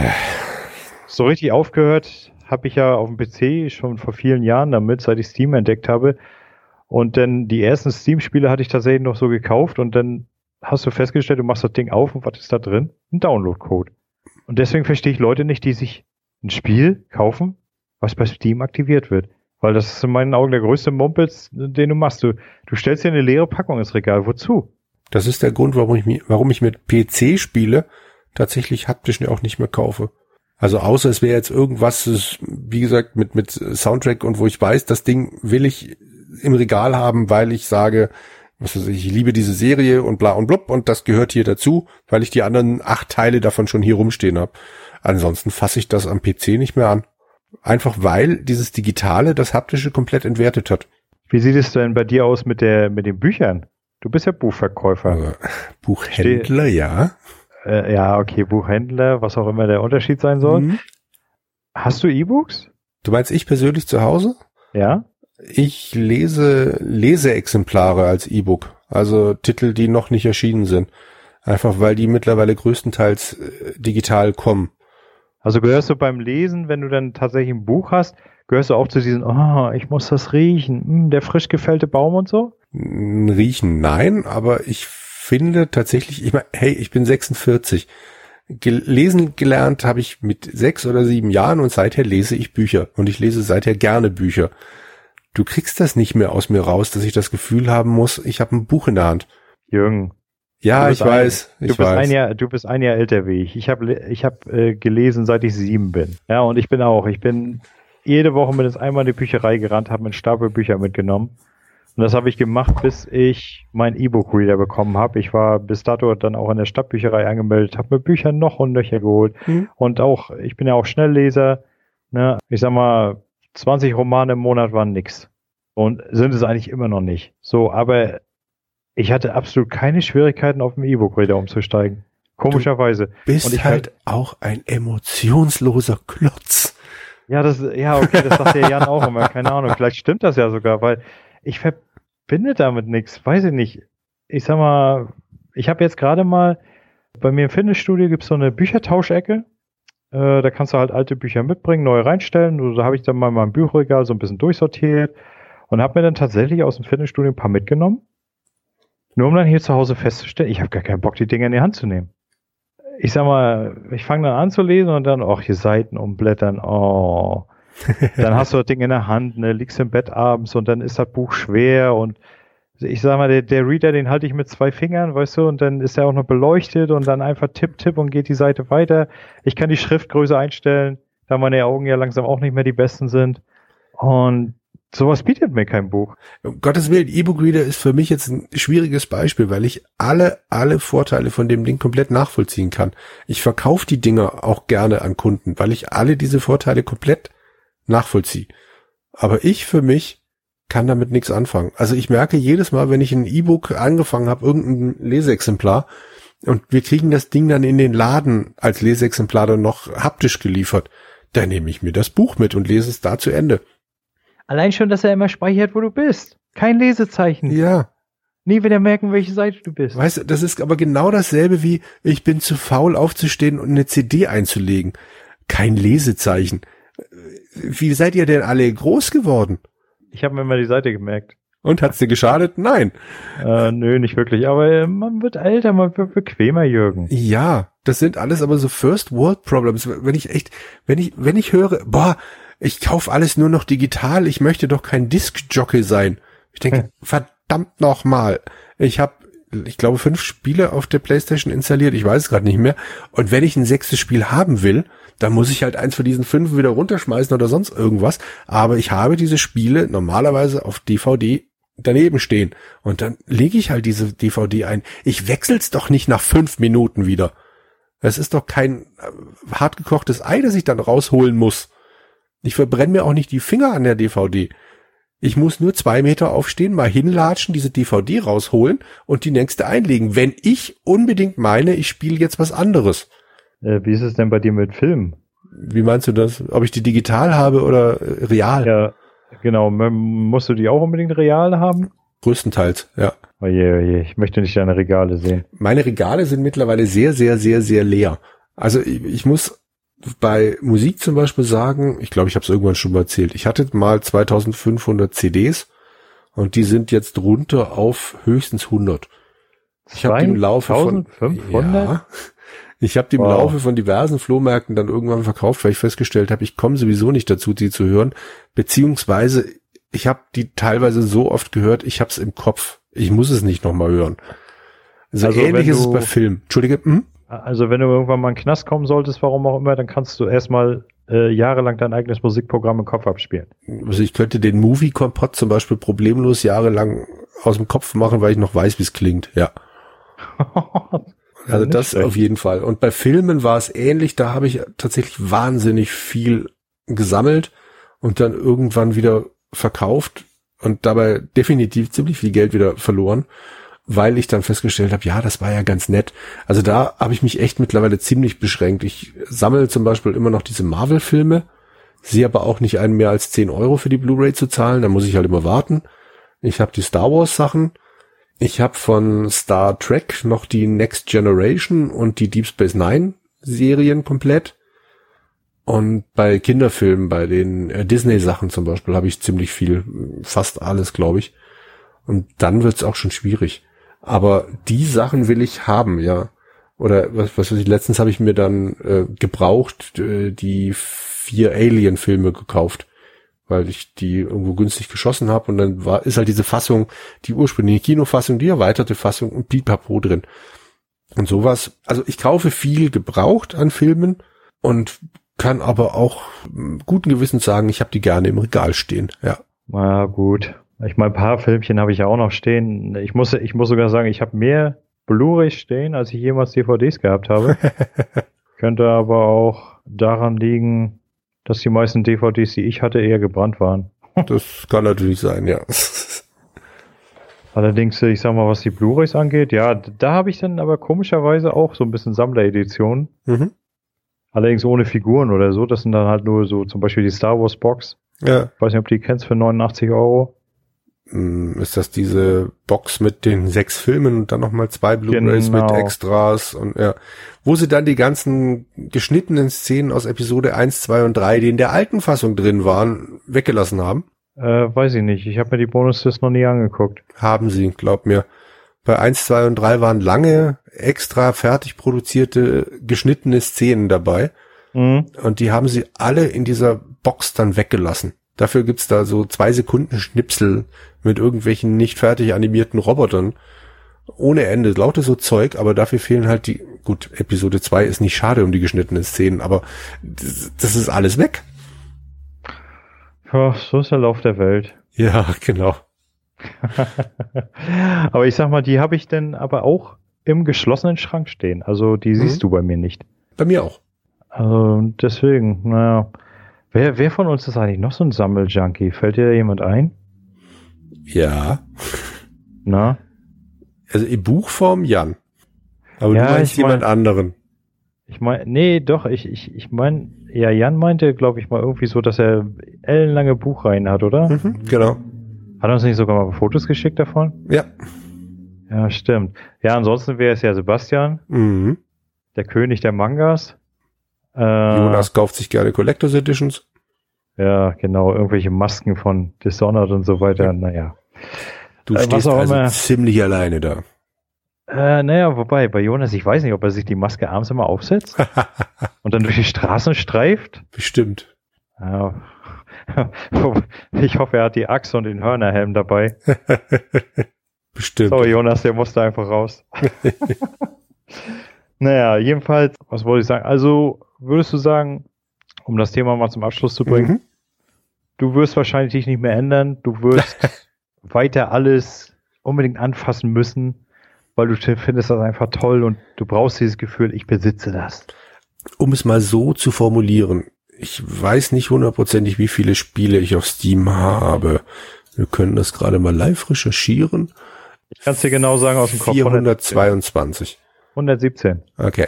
so richtig aufgehört habe ich ja auf dem PC schon vor vielen Jahren damit, seit ich Steam entdeckt habe. Und dann die ersten Steam-Spiele hatte ich tatsächlich noch so gekauft und dann hast du festgestellt, du machst das Ding auf und was ist da drin? Ein Download-Code. Und deswegen verstehe ich Leute nicht, die sich ein Spiel kaufen, was bei Steam aktiviert wird. Weil das ist in meinen Augen der größte Mumpels, den du machst. Du, du stellst dir eine leere Packung ins Regal. Wozu? Das ist der Grund, warum ich, warum ich mit PC spiele, tatsächlich haptisch auch nicht mehr kaufe. Also außer es wäre jetzt irgendwas, wie gesagt, mit, mit Soundtrack und wo ich weiß, das Ding will ich im Regal haben, weil ich sage, was weiß ich, ich liebe diese Serie und bla und blub und das gehört hier dazu, weil ich die anderen acht Teile davon schon hier rumstehen habe. Ansonsten fasse ich das am PC nicht mehr an. Einfach weil dieses Digitale das Haptische komplett entwertet hat. Wie sieht es denn bei dir aus mit der, mit den Büchern? Du bist ja Buchverkäufer. Also, Buchhändler, Ste ja. Äh, ja, okay, Buchhändler, was auch immer der Unterschied sein soll. Mhm. Hast du E-Books? Du meinst ich persönlich zu Hause? Ja. Ich lese Leseexemplare als E-Book, also Titel, die noch nicht erschienen sind. Einfach weil die mittlerweile größtenteils äh, digital kommen. Also gehörst du beim Lesen, wenn du dann tatsächlich ein Buch hast, gehörst du auch zu diesen, oh, ich muss das riechen, hm, der frisch gefällte Baum und so? Riechen, nein, aber ich finde tatsächlich, ich meine, hey, ich bin 46. Gelesen gelernt habe ich mit sechs oder sieben Jahren und seither lese ich Bücher und ich lese seither gerne Bücher. Du kriegst das nicht mehr aus mir raus, dass ich das Gefühl haben muss, ich habe ein Buch in der Hand. Jürgen, ja, ich weiß. Ein, ich du bist weiß. ein Jahr, du bist ein Jahr älter wie ich. Ich habe, ich habe äh, gelesen, seit ich sieben bin. Ja, und ich bin auch. Ich bin jede Woche mindestens einmal in die Bücherei gerannt, habe einen Stapel Bücher mitgenommen. Und das habe ich gemacht, bis ich mein E-Book-Reader bekommen habe. Ich war bis dato dann auch in der Stadtbücherei angemeldet, habe mir Bücher noch und nöcher geholt. Mhm. Und auch, ich bin ja auch Schnellleser. Ne? Ich sag mal, 20 Romane im Monat waren nix. Und sind es eigentlich immer noch nicht. So, aber ich hatte absolut keine Schwierigkeiten, auf dem E-Book-Reader umzusteigen. Komischerweise. Du bist halt auch ein emotionsloser Klotz. Ja, das, ja, okay, das sagt der Jan auch immer. Keine Ahnung. Vielleicht stimmt das ja sogar, weil ich verbinde damit nichts. Weiß ich nicht. Ich sag mal, ich habe jetzt gerade mal, bei mir im Fitnessstudio gibt's so eine Büchertauschecke. Äh, da kannst du halt alte Bücher mitbringen, neue reinstellen. Da habe ich dann mal mein Bücherregal so ein bisschen durchsortiert und habe mir dann tatsächlich aus dem Fitnessstudio ein paar mitgenommen nur um dann hier zu Hause festzustellen, ich habe gar keinen Bock, die Dinge in die Hand zu nehmen. Ich sag mal, ich fange dann an zu lesen und dann, ach, hier Seiten umblättern, oh. dann hast du das Ding in der Hand, ne, liegst im Bett abends und dann ist das Buch schwer und ich sag mal, der, der Reader, den halte ich mit zwei Fingern, weißt du, und dann ist er auch noch beleuchtet und dann einfach tipp, tipp und geht die Seite weiter. Ich kann die Schriftgröße einstellen, da meine Augen ja langsam auch nicht mehr die besten sind. Und Sowas bietet mir kein Buch. Um Gottes Willen, E-Book-Reader ist für mich jetzt ein schwieriges Beispiel, weil ich alle, alle Vorteile von dem Ding komplett nachvollziehen kann. Ich verkaufe die Dinger auch gerne an Kunden, weil ich alle diese Vorteile komplett nachvollziehe. Aber ich für mich kann damit nichts anfangen. Also ich merke jedes Mal, wenn ich ein E-Book angefangen habe, irgendein Leseexemplar, und wir kriegen das Ding dann in den Laden als Leseexemplar dann noch haptisch geliefert, dann nehme ich mir das Buch mit und lese es da zu Ende. Allein schon, dass er immer speichert, wo du bist. Kein Lesezeichen. Ja. Nie wieder merken, welche Seite du bist. Weißt du, das ist aber genau dasselbe wie, ich bin zu faul aufzustehen und eine CD einzulegen. Kein Lesezeichen. Wie seid ihr denn alle groß geworden? Ich habe mir mal die Seite gemerkt. Und hat's dir geschadet? Nein. Äh, nö, nicht wirklich. Aber äh, man wird älter, man wird bequemer, Jürgen. Ja, das sind alles aber so First World Problems. Wenn ich echt, wenn ich, wenn ich höre, boah, ich kaufe alles nur noch digital, ich möchte doch kein Disc-Jockey sein. Ich denke, verdammt nochmal. Ich habe, ich glaube, fünf Spiele auf der Playstation installiert, ich weiß es gerade nicht mehr. Und wenn ich ein sechstes Spiel haben will, dann muss ich halt eins von diesen fünf wieder runterschmeißen oder sonst irgendwas. Aber ich habe diese Spiele normalerweise auf DVD daneben stehen. Und dann lege ich halt diese DVD ein. Ich wechsel's doch nicht nach fünf Minuten wieder. Es ist doch kein äh, hartgekochtes Ei, das ich dann rausholen muss. Ich verbrenne mir auch nicht die Finger an der DVD. Ich muss nur zwei Meter aufstehen, mal hinlatschen, diese DVD rausholen und die nächste einlegen, wenn ich unbedingt meine, ich spiele jetzt was anderes. Äh, wie ist es denn bei dir mit Filmen? Wie meinst du das? Ob ich die digital habe oder äh, real? Ja, genau. Musst du die auch unbedingt real haben? Größtenteils, ja. Oje, oje, ich möchte nicht deine Regale sehen. Meine Regale sind mittlerweile sehr, sehr, sehr, sehr leer. Also ich, ich muss bei Musik zum Beispiel sagen, ich glaube, ich habe es irgendwann schon mal erzählt, ich hatte mal 2500 CDs und die sind jetzt runter auf höchstens 100. Ich habe die im Laufe von 1500? Ja, ich habe die wow. im Laufe von diversen Flohmärkten dann irgendwann verkauft, weil ich festgestellt habe, ich komme sowieso nicht dazu, die zu hören, beziehungsweise ich habe die teilweise so oft gehört, ich habe es im Kopf. Ich muss es nicht nochmal hören. So also ähnlich ist es bei Film. Entschuldige. Hm? Also wenn du irgendwann mal in den Knast kommen solltest, warum auch immer, dann kannst du erstmal äh, jahrelang dein eigenes Musikprogramm im Kopf abspielen. Also ich könnte den Movie-Kompott zum Beispiel problemlos jahrelang aus dem Kopf machen, weil ich noch weiß, wie es klingt, ja. also das schlecht. auf jeden Fall. Und bei Filmen war es ähnlich, da habe ich tatsächlich wahnsinnig viel gesammelt und dann irgendwann wieder verkauft und dabei definitiv ziemlich viel Geld wieder verloren weil ich dann festgestellt habe, ja, das war ja ganz nett. Also da habe ich mich echt mittlerweile ziemlich beschränkt. Ich sammle zum Beispiel immer noch diese Marvel-Filme, sehe aber auch nicht einen mehr als 10 Euro für die Blu-ray zu zahlen, da muss ich halt immer warten. Ich habe die Star Wars-Sachen. Ich habe von Star Trek noch die Next Generation und die Deep Space Nine Serien komplett. Und bei Kinderfilmen, bei den äh, Disney-Sachen zum Beispiel, habe ich ziemlich viel, fast alles, glaube ich. Und dann wird's auch schon schwierig. Aber die Sachen will ich haben, ja. Oder was, was weiß ich, letztens habe ich mir dann äh, gebraucht äh, die vier Alien-Filme gekauft, weil ich die irgendwo günstig geschossen habe und dann war ist halt diese Fassung, die ursprüngliche Kinofassung, die erweiterte Fassung und Pipapo drin. Und sowas, also ich kaufe viel gebraucht an Filmen und kann aber auch guten Gewissens sagen, ich habe die gerne im Regal stehen, ja. Na gut. Ich meine, ein paar Filmchen habe ich ja auch noch stehen. Ich muss, ich muss sogar sagen, ich habe mehr Blu-ray stehen, als ich jemals DVDs gehabt habe. Könnte aber auch daran liegen, dass die meisten DVDs, die ich hatte, eher gebrannt waren. das kann natürlich sein, ja. Allerdings, ich sag mal, was die Blu-rays angeht, ja, da habe ich dann aber komischerweise auch so ein bisschen Sammlereditionen. Mhm. Allerdings ohne Figuren oder so. Das sind dann halt nur so zum Beispiel die Star Wars Box. Ja. Ich weiß nicht, ob du die kennst für 89 Euro. Hm, ist das diese Box mit den sechs Filmen und dann nochmal zwei Blu-rays genau. mit Extras und ja, wo sie dann die ganzen geschnittenen Szenen aus Episode 1, 2 und 3, die in der alten Fassung drin waren, weggelassen haben? Äh, weiß ich nicht. Ich habe mir die Bonus noch nie angeguckt. Haben sie, glaub mir. Bei 1, 2 und 3 waren lange extra fertig produzierte geschnittene Szenen dabei. Mhm. Und die haben sie alle in dieser Box dann weggelassen. Dafür gibt's da so zwei Sekunden Schnipsel mit irgendwelchen nicht fertig animierten Robotern. Ohne Ende, lauter so Zeug, aber dafür fehlen halt die, gut, Episode 2 ist nicht schade um die geschnittenen Szenen, aber das, das ist alles weg. Ja, so ist der Lauf der Welt. Ja, genau. aber ich sag mal, die habe ich denn aber auch im geschlossenen Schrank stehen. Also die siehst mhm. du bei mir nicht. Bei mir auch. Also deswegen, naja. Wer, wer von uns ist eigentlich noch so ein Sammeljunkie? Fällt dir da jemand ein? Ja. Na? Also in Buchform Jan. Aber ja, du meinst jemand mein, anderen. Ich meine, nee, doch, ich, ich, ich meine, ja, Jan meinte, glaube ich mal irgendwie so, dass er ellenlange Buchreihen hat, oder? Mhm, genau. Hat er uns nicht sogar mal Fotos geschickt davon? Ja. Ja, stimmt. Ja, ansonsten wäre es ja Sebastian. Mhm. Der König der Mangas. Äh, Jonas kauft sich gerne Collectors Editions. Ja, genau, irgendwelche Masken von Dishonored und so weiter, ja. naja. Du äh, stehst also immer, ziemlich alleine da. Äh, naja, wobei, bei Jonas, ich weiß nicht, ob er sich die Maske abends immer aufsetzt und dann durch die Straßen streift. Bestimmt. Ja. Ich hoffe, er hat die Axt und den Hörnerhelm dabei. Bestimmt. Sorry, Jonas, der musste einfach raus. naja, jedenfalls, was wollte ich sagen? Also, würdest du sagen, um das Thema mal zum Abschluss zu bringen. Mhm. Du wirst wahrscheinlich dich nicht mehr ändern. Du wirst weiter alles unbedingt anfassen müssen, weil du findest das einfach toll und du brauchst dieses Gefühl, ich besitze das. Um es mal so zu formulieren, ich weiß nicht hundertprozentig, wie viele Spiele ich auf Steam habe. Wir können das gerade mal live recherchieren. Ich kann es dir genau sagen aus dem Kopf. 422. 117. Okay.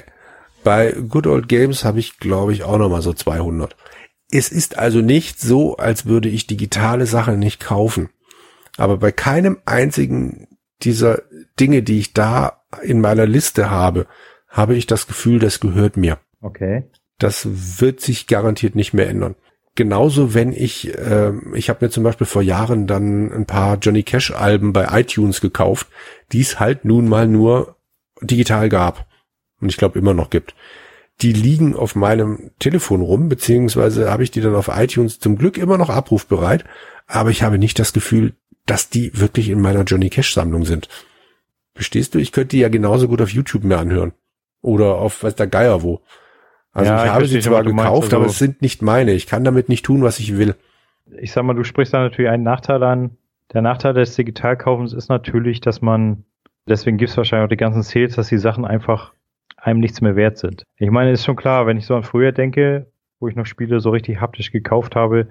Bei Good Old Games habe ich, glaube ich, auch noch mal so 200. Es ist also nicht so, als würde ich digitale Sachen nicht kaufen. Aber bei keinem einzigen dieser Dinge, die ich da in meiner Liste habe, habe ich das Gefühl, das gehört mir. Okay. Das wird sich garantiert nicht mehr ändern. Genauso, wenn ich, äh, ich habe mir zum Beispiel vor Jahren dann ein paar Johnny Cash Alben bei iTunes gekauft, die es halt nun mal nur digital gab und ich glaube immer noch gibt. Die liegen auf meinem Telefon rum, beziehungsweise habe ich die dann auf iTunes zum Glück immer noch abrufbereit, aber ich habe nicht das Gefühl, dass die wirklich in meiner Johnny Cash Sammlung sind. Verstehst du? Ich könnte die ja genauso gut auf YouTube mir anhören. Oder auf, weiß der Geier wo. Also ja, ich habe sie zwar gekauft, also aber es sind nicht meine. Ich kann damit nicht tun, was ich will. Ich sag mal, du sprichst da natürlich einen Nachteil an. Der Nachteil des Digitalkaufens ist natürlich, dass man, deswegen gibt es wahrscheinlich auch die ganzen Sales, dass die Sachen einfach einem nichts mehr wert sind. Ich meine, ist schon klar, wenn ich so an früher denke, wo ich noch Spiele so richtig haptisch gekauft habe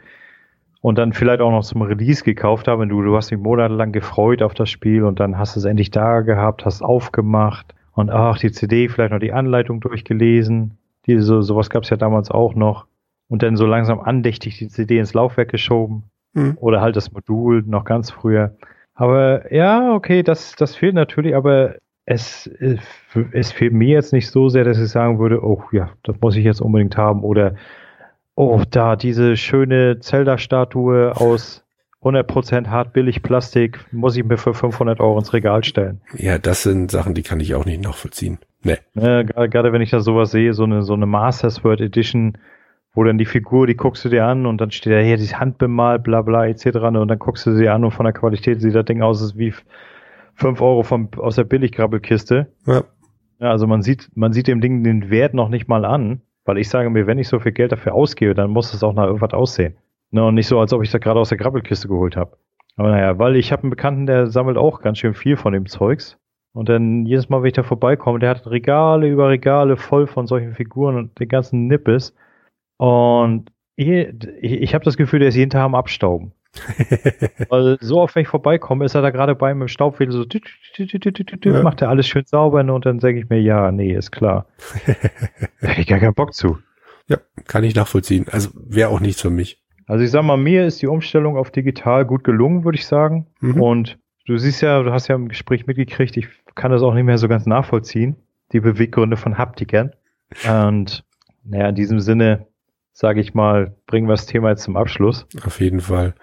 und dann vielleicht auch noch zum Release gekauft habe, du, du hast dich monatelang gefreut auf das Spiel und dann hast du es endlich da gehabt, hast aufgemacht und ach, die CD, vielleicht noch die Anleitung durchgelesen die, so, sowas gab es ja damals auch noch. Und dann so langsam andächtig die CD ins Laufwerk geschoben. Mhm. Oder halt das Modul noch ganz früher. Aber ja, okay, das, das fehlt natürlich, aber es, es fehlt mir jetzt nicht so sehr, dass ich sagen würde, oh ja, das muss ich jetzt unbedingt haben. Oder oh, da diese schöne Zelda-Statue aus 100% hart billig Plastik muss ich mir für 500 Euro ins Regal stellen. Ja, das sind Sachen, die kann ich auch nicht nachvollziehen. Nee. Äh, gerade wenn ich da sowas sehe, so eine, so eine Masters World Edition, wo dann die Figur, die guckst du dir an und dann steht da hier die Hand bemalt, bla bla etc. Und dann guckst du sie an und von der Qualität sieht das Ding aus als wie fünf Euro vom, aus der Billigkrabbelkiste. Ja. ja. Also man sieht, man sieht dem Ding den Wert noch nicht mal an, weil ich sage mir, wenn ich so viel Geld dafür ausgebe, dann muss es auch nach irgendwas aussehen. Ne, und nicht so, als ob ich da gerade aus der Grabbelkiste geholt habe. Aber naja, weil ich habe einen Bekannten, der sammelt auch ganz schön viel von dem Zeugs. Und dann jedes Mal, wenn ich da vorbeikomme, der hat Regale über Regale voll von solchen Figuren und den ganzen Nippes. Und ich, ich, ich habe das Gefühl, der ist jeden Tag am Abstauben. Weil so oft, wenn ich vorbeikomme, ist er da gerade bei mit dem Staubwedel so tü, tü, tü, ja. macht er alles schön sauber und dann sage ich mir, ja, nee, ist klar. da hab ich gar keinen Bock zu. Ja, kann ich nachvollziehen. Also wäre auch nichts für mich. Also ich sag mal, mir ist die Umstellung auf digital gut gelungen, würde ich sagen. Mhm. Und du siehst ja, du hast ja im Gespräch mitgekriegt, ich kann das auch nicht mehr so ganz nachvollziehen, die Beweggründe von Haptikern. Und naja, in diesem Sinne, sage ich mal, bringen wir das Thema jetzt zum Abschluss. Auf jeden Fall.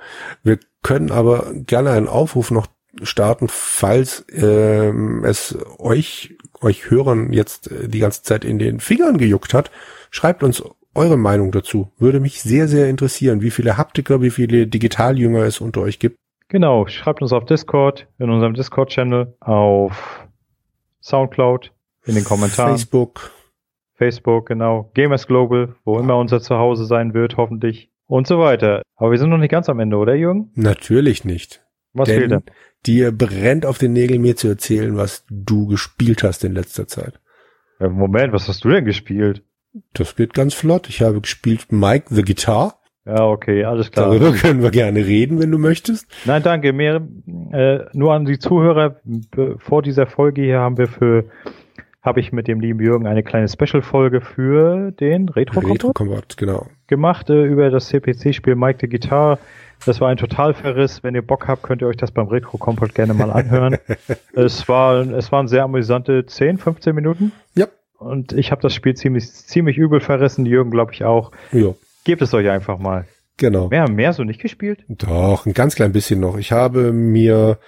Wir können aber gerne einen Aufruf noch starten, falls ähm, es euch, euch Hörern jetzt äh, die ganze Zeit in den Fingern gejuckt hat. Schreibt uns eure Meinung dazu. Würde mich sehr, sehr interessieren, wie viele Haptiker, wie viele Digitaljünger es unter euch gibt. Genau, schreibt uns auf Discord, in unserem Discord-Channel, auf Soundcloud, in den Kommentaren. Facebook. Facebook, genau. Gamers Global, wo immer unser Zuhause sein wird, hoffentlich. Und so weiter. Aber wir sind noch nicht ganz am Ende, oder Jürgen? Natürlich nicht. Was denn fehlt denn? Dir brennt auf den Nägeln, mir zu erzählen, was du gespielt hast in letzter Zeit. Moment, was hast du denn gespielt? Das geht ganz flott. Ich habe gespielt Mike the Guitar. Ja, okay, alles klar. Darüber können wir gerne reden, wenn du möchtest. Nein, danke. Mehr, äh, nur an die Zuhörer. Vor dieser Folge hier haben wir für, habe ich mit dem lieben Jürgen eine kleine Special-Folge für den Retro Retro genau. gemacht äh, über das CPC-Spiel Mike the Guitar. Das war ein Totalverriss. Wenn ihr Bock habt, könnt ihr euch das beim Retro Combat gerne mal anhören. es war, es waren sehr amüsante 10, 15 Minuten. Ja. Und ich habe das Spiel ziemlich, ziemlich übel verrissen. Jürgen, glaube ich, auch. Ja. Gebt es euch einfach mal. Genau. Mehr, mehr so nicht gespielt? Doch, ein ganz klein bisschen noch. Ich habe mir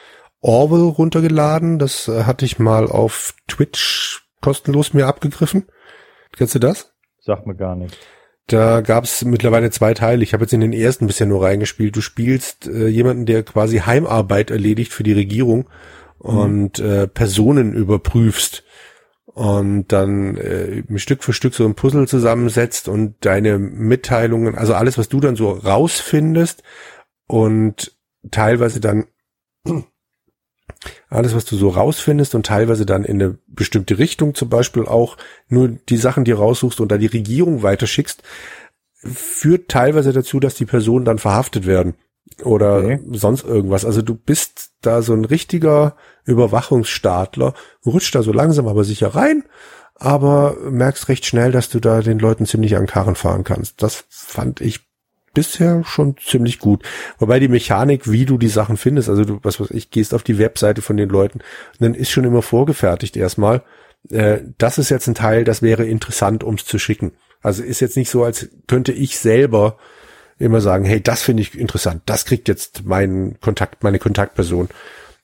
Orwell runtergeladen. Das hatte ich mal auf Twitch kostenlos mir abgegriffen. Kennst du das? Sag mir gar nicht. Da gab es mittlerweile zwei Teile. Ich habe jetzt in den ersten bisher nur reingespielt. Du spielst äh, jemanden, der quasi Heimarbeit erledigt für die Regierung mhm. und äh, Personen überprüfst und dann äh, Stück für Stück so ein Puzzle zusammensetzt und deine Mitteilungen, also alles, was du dann so rausfindest und teilweise dann alles, was du so rausfindest und teilweise dann in eine bestimmte Richtung zum Beispiel auch nur die Sachen, die raussuchst und da die Regierung weiterschickst, führt teilweise dazu, dass die Personen dann verhaftet werden oder okay. sonst irgendwas. Also du bist da so ein richtiger Überwachungsstaatler, rutscht da so langsam aber sicher rein, aber merkst recht schnell, dass du da den Leuten ziemlich an Karren fahren kannst. Das fand ich bisher schon ziemlich gut. Wobei die Mechanik, wie du die Sachen findest, also du, was weiß ich, gehst auf die Webseite von den Leuten, dann ist schon immer vorgefertigt erstmal. Äh, das ist jetzt ein Teil, das wäre interessant, ums zu schicken. Also ist jetzt nicht so, als könnte ich selber immer sagen, hey, das finde ich interessant, das kriegt jetzt mein Kontakt, meine Kontaktperson.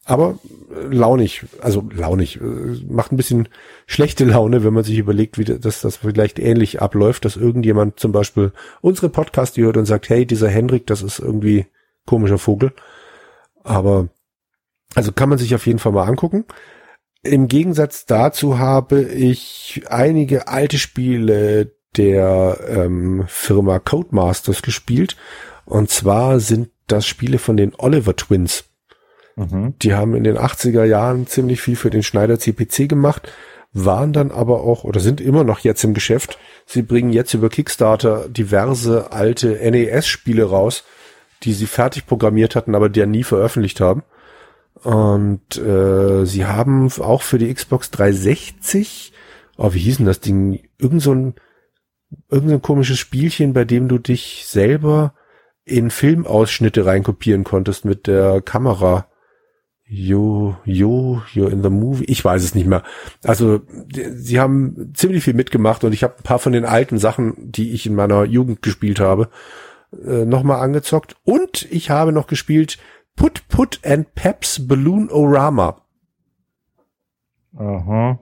Aber äh, launig, also launig, äh, macht ein bisschen schlechte Laune, wenn man sich überlegt, wie das, das vielleicht ähnlich abläuft, dass irgendjemand zum Beispiel unsere Podcast hört und sagt, hey, dieser Hendrik, das ist irgendwie komischer Vogel. Aber also kann man sich auf jeden Fall mal angucken. Im Gegensatz dazu habe ich einige alte Spiele der ähm, Firma Codemasters gespielt. Und zwar sind das Spiele von den Oliver Twins. Mhm. Die haben in den 80er Jahren ziemlich viel für den Schneider CPC gemacht, waren dann aber auch oder sind immer noch jetzt im Geschäft. Sie bringen jetzt über Kickstarter diverse alte NES-Spiele raus, die sie fertig programmiert hatten, aber der nie veröffentlicht haben. Und äh, sie haben auch für die Xbox 360, oh, wie hieß denn das Ding? Irgend so ein, irgend so ein komisches Spielchen, bei dem du dich selber in Filmausschnitte reinkopieren konntest mit der Kamera. You, you, you're in the movie. Ich weiß es nicht mehr. Also, sie haben ziemlich viel mitgemacht und ich habe ein paar von den alten Sachen, die ich in meiner Jugend gespielt habe, äh, nochmal angezockt. Und ich habe noch gespielt Put Put and Peps Balloon Orama. Aha.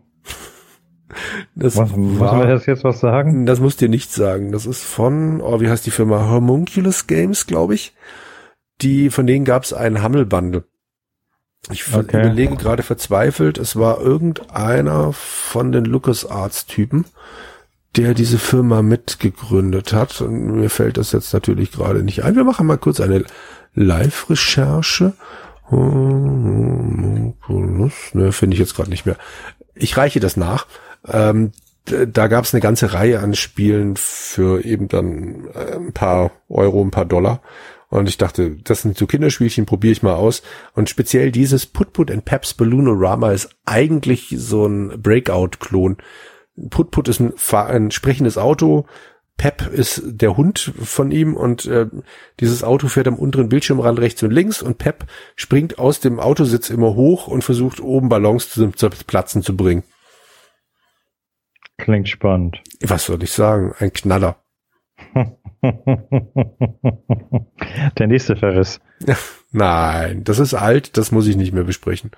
Das was, war, muss man das jetzt was sagen? Das muss dir nichts sagen. Das ist von, oh, wie heißt die Firma? Homunculus Games, glaube ich. Die, von denen gab es einen Hammelbundle. Ich okay. überlege gerade verzweifelt, es war irgendeiner von den LucasArts-Typen, der diese Firma mitgegründet hat. Und mir fällt das jetzt natürlich gerade nicht ein. Wir machen mal kurz eine Live-Recherche. Ne, finde ich jetzt gerade nicht mehr. Ich reiche das nach. Ähm, da gab es eine ganze Reihe an Spielen für eben dann äh, ein paar Euro, ein paar Dollar. Und ich dachte, das sind so Kinderspielchen, probiere ich mal aus. Und speziell dieses Put Put and Peps Balloonorama ist eigentlich so ein Breakout-Klon. Put Put ist ein, ein sprechendes Auto, Pep ist der Hund von ihm und äh, dieses Auto fährt am unteren Bildschirmrand rechts und links und Pep springt aus dem Autositz immer hoch und versucht oben Ballons zu, zu Platzen zu bringen. Klingt spannend. Was soll ich sagen? Ein Knaller. Der nächste Verriss. Nein, das ist alt, das muss ich nicht mehr besprechen.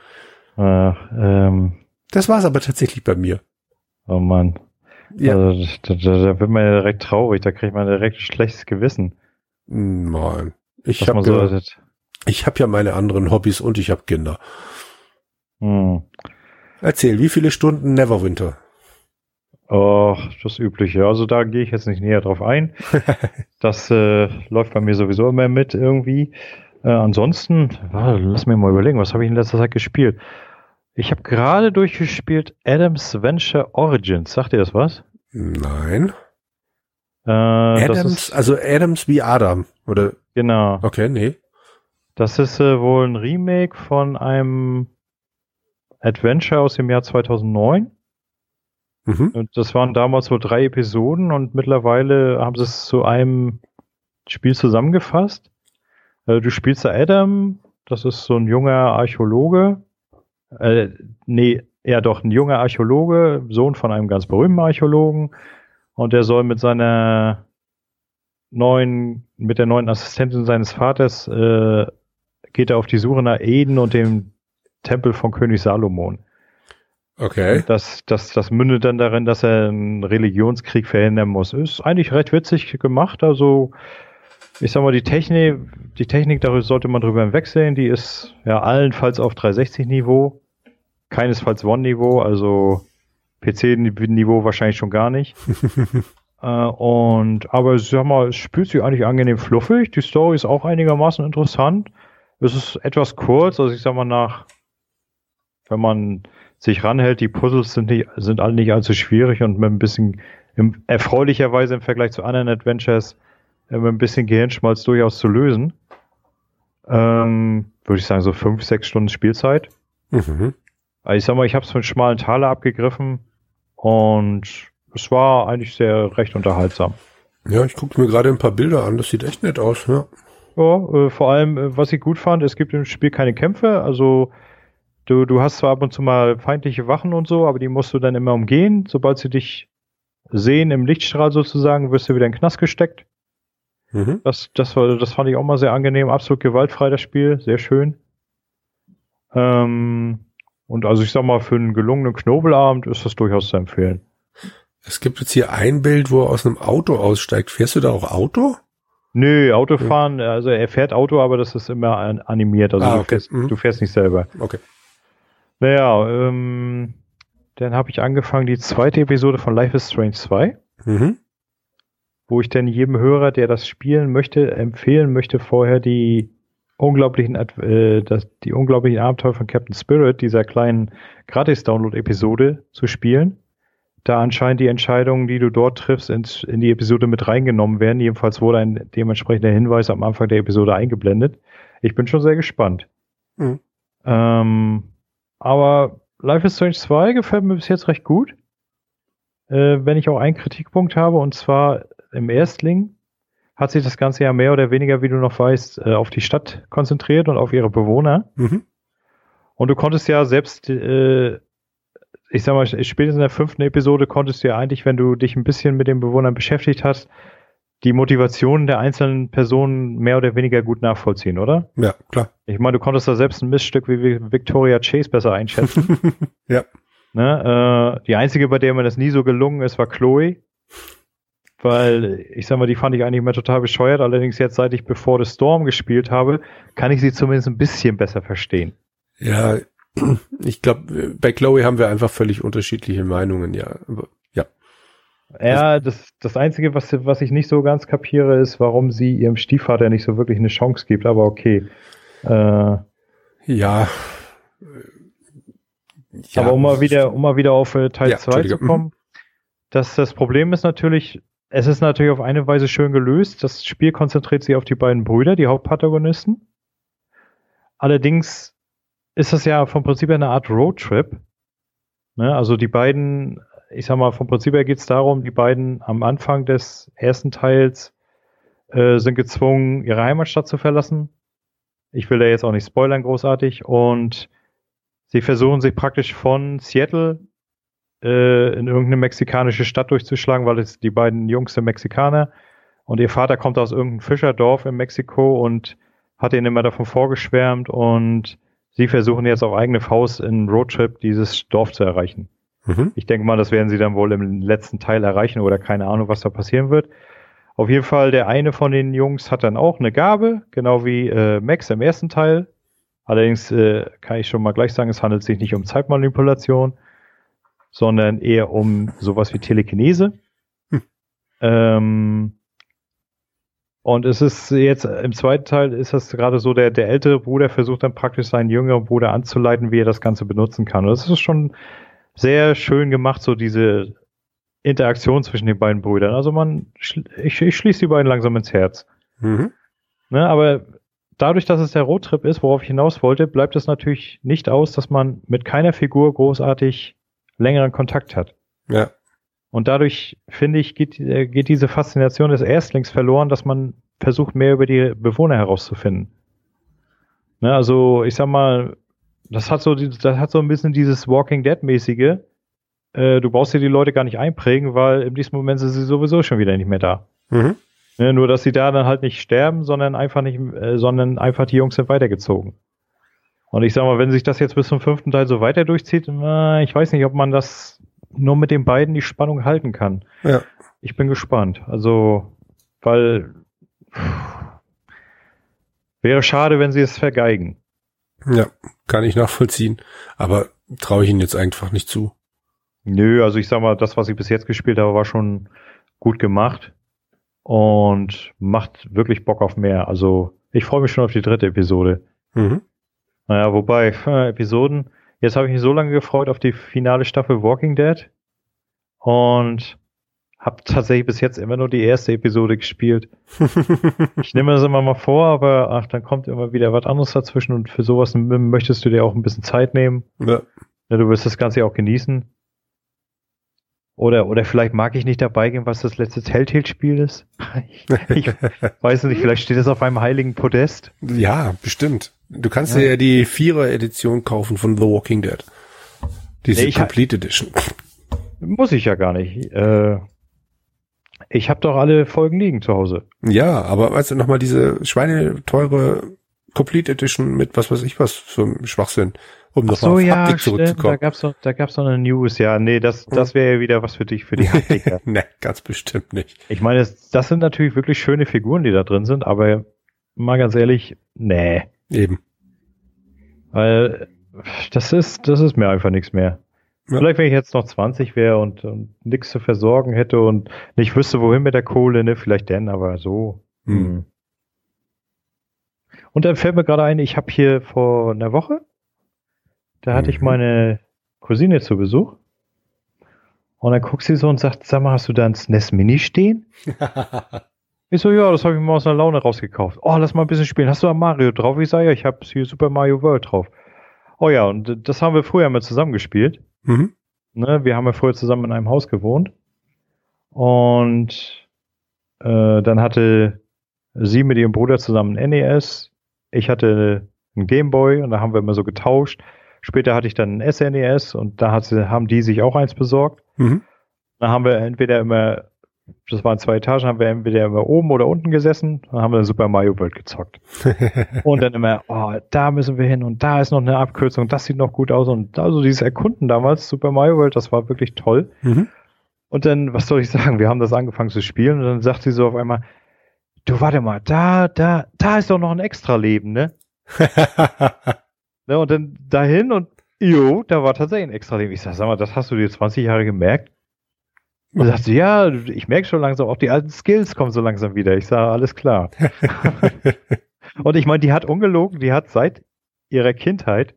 Ach, ähm, das war es aber tatsächlich bei mir. Oh Mann. Ja. Also, da, da, da, wird man ja direkt traurig, da kriegt man direkt ein schlechtes Gewissen. Nein. Ich habe so ich hab ja meine anderen Hobbys und ich habe Kinder. Hm. Erzähl, wie viele Stunden Neverwinter? Oh, das Übliche. Also da gehe ich jetzt nicht näher drauf ein. das äh, läuft bei mir sowieso immer mit irgendwie. Äh, ansonsten, warte, lass mir mal überlegen, was habe ich in letzter Zeit gespielt? Ich habe gerade durchgespielt Adams Venture Origins. Sagt ihr das was? Nein. Äh, Adams, also Adams wie Adam, oder? Genau. Okay, nee. Das ist äh, wohl ein Remake von einem Adventure aus dem Jahr 2009. Mhm. Und das waren damals so drei Episoden und mittlerweile haben sie es zu einem Spiel zusammengefasst. Also du spielst da Adam, das ist so ein junger Archäologe. Äh, nee, ja doch, ein junger Archäologe, Sohn von einem ganz berühmten Archäologen. Und der soll mit seiner neuen, mit der neuen Assistentin seines Vaters, äh, geht er auf die Suche nach Eden und dem Tempel von König Salomon. Okay. Das, das, das mündet dann darin, dass er einen Religionskrieg verhindern muss. Ist eigentlich recht witzig gemacht. Also, ich sag mal, die Technik, die Technik, darüber sollte man drüber hinwegsehen. Die ist ja allenfalls auf 360-Niveau. Keinesfalls One-Niveau, also PC-Niveau wahrscheinlich schon gar nicht. äh, und, aber sag mal, es spielt sich eigentlich angenehm fluffig. Die Story ist auch einigermaßen interessant. Es ist etwas kurz, also ich sag mal nach, wenn man sich ranhält, die Puzzles sind nicht, sind alle nicht allzu schwierig und mit ein bisschen im, erfreulicherweise im Vergleich zu anderen Adventures äh, mit ein bisschen Gehirnschmalz durchaus zu lösen. Ähm, Würde ich sagen, so fünf, sechs Stunden Spielzeit. Mhm. Also ich sag mal, ich habe es von schmalen Taler abgegriffen und es war eigentlich sehr recht unterhaltsam. Ja, ich gucke mir gerade ein paar Bilder an, das sieht echt nett aus, ja. Ja, äh, vor allem, äh, was ich gut fand, es gibt im Spiel keine Kämpfe, also du, du hast zwar ab und zu mal feindliche Wachen und so, aber die musst du dann immer umgehen. Sobald sie dich sehen im Lichtstrahl sozusagen, wirst du wieder in den Knast gesteckt. Mhm. Das, das, war, das fand ich auch mal sehr angenehm, absolut gewaltfrei das Spiel, sehr schön. Ähm, und also ich sag mal, für einen gelungenen Knobelabend ist das durchaus zu empfehlen. Es gibt jetzt hier ein Bild, wo er aus einem Auto aussteigt. Fährst du da auch Auto? Nö, Autofahren, also er fährt Auto, aber das ist immer animiert. Also ah, okay. du, fährst, mhm. du fährst nicht selber. Okay. Naja, ähm, dann habe ich angefangen, die zweite Episode von Life is Strange 2. Mhm. Wo ich dann jedem Hörer, der das spielen möchte, empfehlen möchte, vorher die unglaublichen, äh, das, die unglaublichen Abenteuer von Captain Spirit, dieser kleinen Gratis-Download-Episode zu spielen da anscheinend die Entscheidungen, die du dort triffst, ins, in die Episode mit reingenommen werden. Jedenfalls wurde ein dementsprechender Hinweis am Anfang der Episode eingeblendet. Ich bin schon sehr gespannt. Mhm. Ähm, aber Life is Strange 2 gefällt mir bis jetzt recht gut. Äh, wenn ich auch einen Kritikpunkt habe, und zwar im Erstling hat sich das Ganze ja mehr oder weniger, wie du noch weißt, äh, auf die Stadt konzentriert und auf ihre Bewohner. Mhm. Und du konntest ja selbst äh, ich sag mal, spätestens in der fünften Episode konntest du ja eigentlich, wenn du dich ein bisschen mit den Bewohnern beschäftigt hast, die Motivationen der einzelnen Personen mehr oder weniger gut nachvollziehen, oder? Ja, klar. Ich meine, du konntest da selbst ein Missstück wie Victoria Chase besser einschätzen. ja. Ne, äh, die einzige, bei der mir das nie so gelungen ist, war Chloe. Weil, ich sag mal, die fand ich eigentlich immer total bescheuert. Allerdings jetzt, seit ich Before the Storm gespielt habe, kann ich sie zumindest ein bisschen besser verstehen. Ja, ich glaube, bei Chloe haben wir einfach völlig unterschiedliche Meinungen, ja. ja. Ja, das, das Einzige, was, was ich nicht so ganz kapiere, ist, warum sie ihrem Stiefvater nicht so wirklich eine Chance gibt, aber okay. Äh, ja. ja. Aber um mal wieder, um mal wieder auf äh, Teil 2 ja, zu kommen, mhm. das, das Problem ist natürlich, es ist natürlich auf eine Weise schön gelöst. Das Spiel konzentriert sich auf die beiden Brüder, die Hauptprotagonisten. Allerdings ist das ja vom Prinzip her eine Art Roadtrip. Ne? Also die beiden, ich sag mal, vom Prinzip her geht es darum, die beiden am Anfang des ersten Teils äh, sind gezwungen, ihre Heimatstadt zu verlassen. Ich will da jetzt auch nicht spoilern großartig. Und sie versuchen sich praktisch von Seattle äh, in irgendeine mexikanische Stadt durchzuschlagen, weil es die beiden Jungs sind Mexikaner. Und ihr Vater kommt aus irgendeinem Fischerdorf in Mexiko und hat ihnen immer davon vorgeschwärmt und Sie versuchen jetzt auf eigene Faust in Roadtrip dieses Dorf zu erreichen. Mhm. Ich denke mal, das werden sie dann wohl im letzten Teil erreichen oder keine Ahnung, was da passieren wird. Auf jeden Fall, der eine von den Jungs hat dann auch eine Gabe, genau wie äh, Max im ersten Teil. Allerdings äh, kann ich schon mal gleich sagen, es handelt sich nicht um Zeitmanipulation, sondern eher um sowas wie Telekinese. Hm. Ähm, und es ist jetzt im zweiten Teil ist das gerade so, der, der ältere Bruder versucht dann praktisch seinen jüngeren Bruder anzuleiten, wie er das Ganze benutzen kann. Und das ist schon sehr schön gemacht, so diese Interaktion zwischen den beiden Brüdern. Also man, ich, ich schließe die beiden langsam ins Herz. Mhm. Ne, aber dadurch, dass es der Roadtrip ist, worauf ich hinaus wollte, bleibt es natürlich nicht aus, dass man mit keiner Figur großartig längeren Kontakt hat. Ja. Und dadurch, finde ich, geht, äh, geht diese Faszination des Erstlings verloren, dass man versucht, mehr über die Bewohner herauszufinden. Ne, also, ich sag mal, das hat so, das hat so ein bisschen dieses Walking Dead-mäßige. Äh, du brauchst dir die Leute gar nicht einprägen, weil in diesem Moment sind sie sowieso schon wieder nicht mehr da. Mhm. Ne, nur, dass sie da dann halt nicht sterben, sondern einfach nicht, äh, sondern einfach die Jungs sind weitergezogen. Und ich sag mal, wenn sich das jetzt bis zum fünften Teil so weiter durchzieht, äh, ich weiß nicht, ob man das nur mit den beiden die Spannung halten kann. Ja. Ich bin gespannt. Also, weil wäre schade, wenn sie es vergeigen. Ja, kann ich nachvollziehen. Aber traue ich ihnen jetzt einfach nicht zu. Nö, also ich sag mal, das, was ich bis jetzt gespielt habe, war schon gut gemacht und macht wirklich Bock auf mehr. Also ich freue mich schon auf die dritte Episode. Mhm. Naja, wobei, äh, Episoden, jetzt habe ich mich so lange gefreut auf die finale Staffel Walking Dead und habe tatsächlich bis jetzt immer nur die erste Episode gespielt. ich nehme das immer mal vor, aber ach, dann kommt immer wieder was anderes dazwischen und für sowas möchtest du dir auch ein bisschen Zeit nehmen. Ja. Ja, du wirst das Ganze ja auch genießen. Oder, oder vielleicht mag ich nicht dabei gehen, was das letzte Telltale-Spiel ist. Ich, ich weiß nicht, vielleicht steht es auf einem heiligen Podest. Ja, bestimmt. Du kannst Ja. dir ja die Vierer-Edition kaufen von The Walking Dead. Diese Nee, Complete Edition. Muss ich ja gar nicht. Äh, ich habe doch alle Folgen liegen zu Hause. Ja, aber weißt du nochmal diese schweineteure Complete Edition mit was weiß ich was für Schwachsinn, um nochmal so, auf ja, Haptik stimmt. Da zurückzukommen. gab's da gab's doch eine News. Ja, nee, das, das wäre ja wieder was für dich, für die Haptiker. ne, ganz bestimmt nicht. ich meine, das, das sind natürlich wirklich schöne Figuren, die da drin sind, aber mal ganz ehrlich, nee. Eben. Weil das ist, das ist mir einfach nichts mehr. Ja. Vielleicht, wenn ich jetzt noch 20 wäre und, und nichts zu versorgen hätte und nicht wüsste, wohin mit der Kohle, ne, vielleicht denn, aber so. Hm. hm. Und dann fällt mir gerade ein, ich habe hier vor einer Woche, da hatte ich Mhm. meine Cousine zu Besuch. Und dann guckt sie so und sagt, sag mal, hast du da ein SNES Mini stehen? Ich so, ja, das habe ich mal aus einer Laune rausgekauft. Oh, lass mal ein bisschen spielen. Hast du da Mario drauf? Ich sage, ja, ich habe hier Super Mario World drauf. Oh ja, und das haben wir früher mal zusammen gespielt. Mhm. Ne? Wir haben ja früher zusammen in einem Haus gewohnt. Und äh, dann hatte sie mit ihrem Bruder zusammen ein NES. Ich hatte einen Gameboy und da haben wir immer so getauscht. Später hatte ich dann ein SNES und da sie, haben die sich auch eins besorgt. Mhm. Da haben wir entweder immer, das waren zwei Etagen, haben wir entweder immer oben oder unten gesessen, dann haben wir Super Mario World gezockt. Und dann immer, oh, da müssen wir hin und da ist noch eine Abkürzung, das sieht noch gut aus und also dieses Erkunden damals, Super Mario World, das war wirklich toll. mhm. Und dann, was soll ich sagen, wir haben das angefangen zu spielen und dann sagt sie so auf einmal, du warte mal, da, da, da ist doch noch ein Extra-Leben, ne? ne? Und dann dahin und jo, da war tatsächlich ein Extra-Leben. Ich sag, sag mal, das hast du dir 20 Jahre gemerkt? Und sagt sie, ja, ich merke schon langsam, auch die alten Skills kommen so langsam wieder. Ich sage, alles klar. und ich meine, die hat ungelogen, die hat seit ihrer Kindheit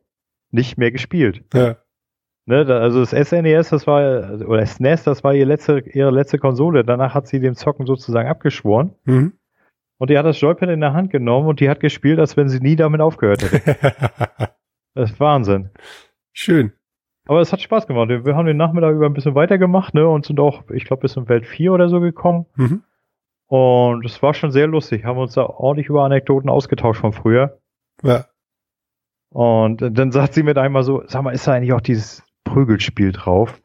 nicht mehr gespielt. ja. Ne, also das SNES, das war, oder SNES, das war ihre letzte, ihre letzte Konsole. Danach hat sie dem Zocken sozusagen abgeschworen. Mhm. Und die hat das Joypad in der Hand genommen und die hat gespielt, als wenn sie nie damit aufgehört hätte. Das ist Wahnsinn. Schön. Aber es hat Spaß gemacht. Wir haben den Nachmittag über ein bisschen weitergemacht, ne, und sind auch, ich glaube, bis in Welt 4 oder so gekommen. Mhm. Und es war schon sehr lustig. Haben uns da ordentlich über Anekdoten ausgetauscht von früher. Ja. Und dann sagt sie mit einmal so, sag mal, ist da eigentlich auch dieses Prügelspiel drauf?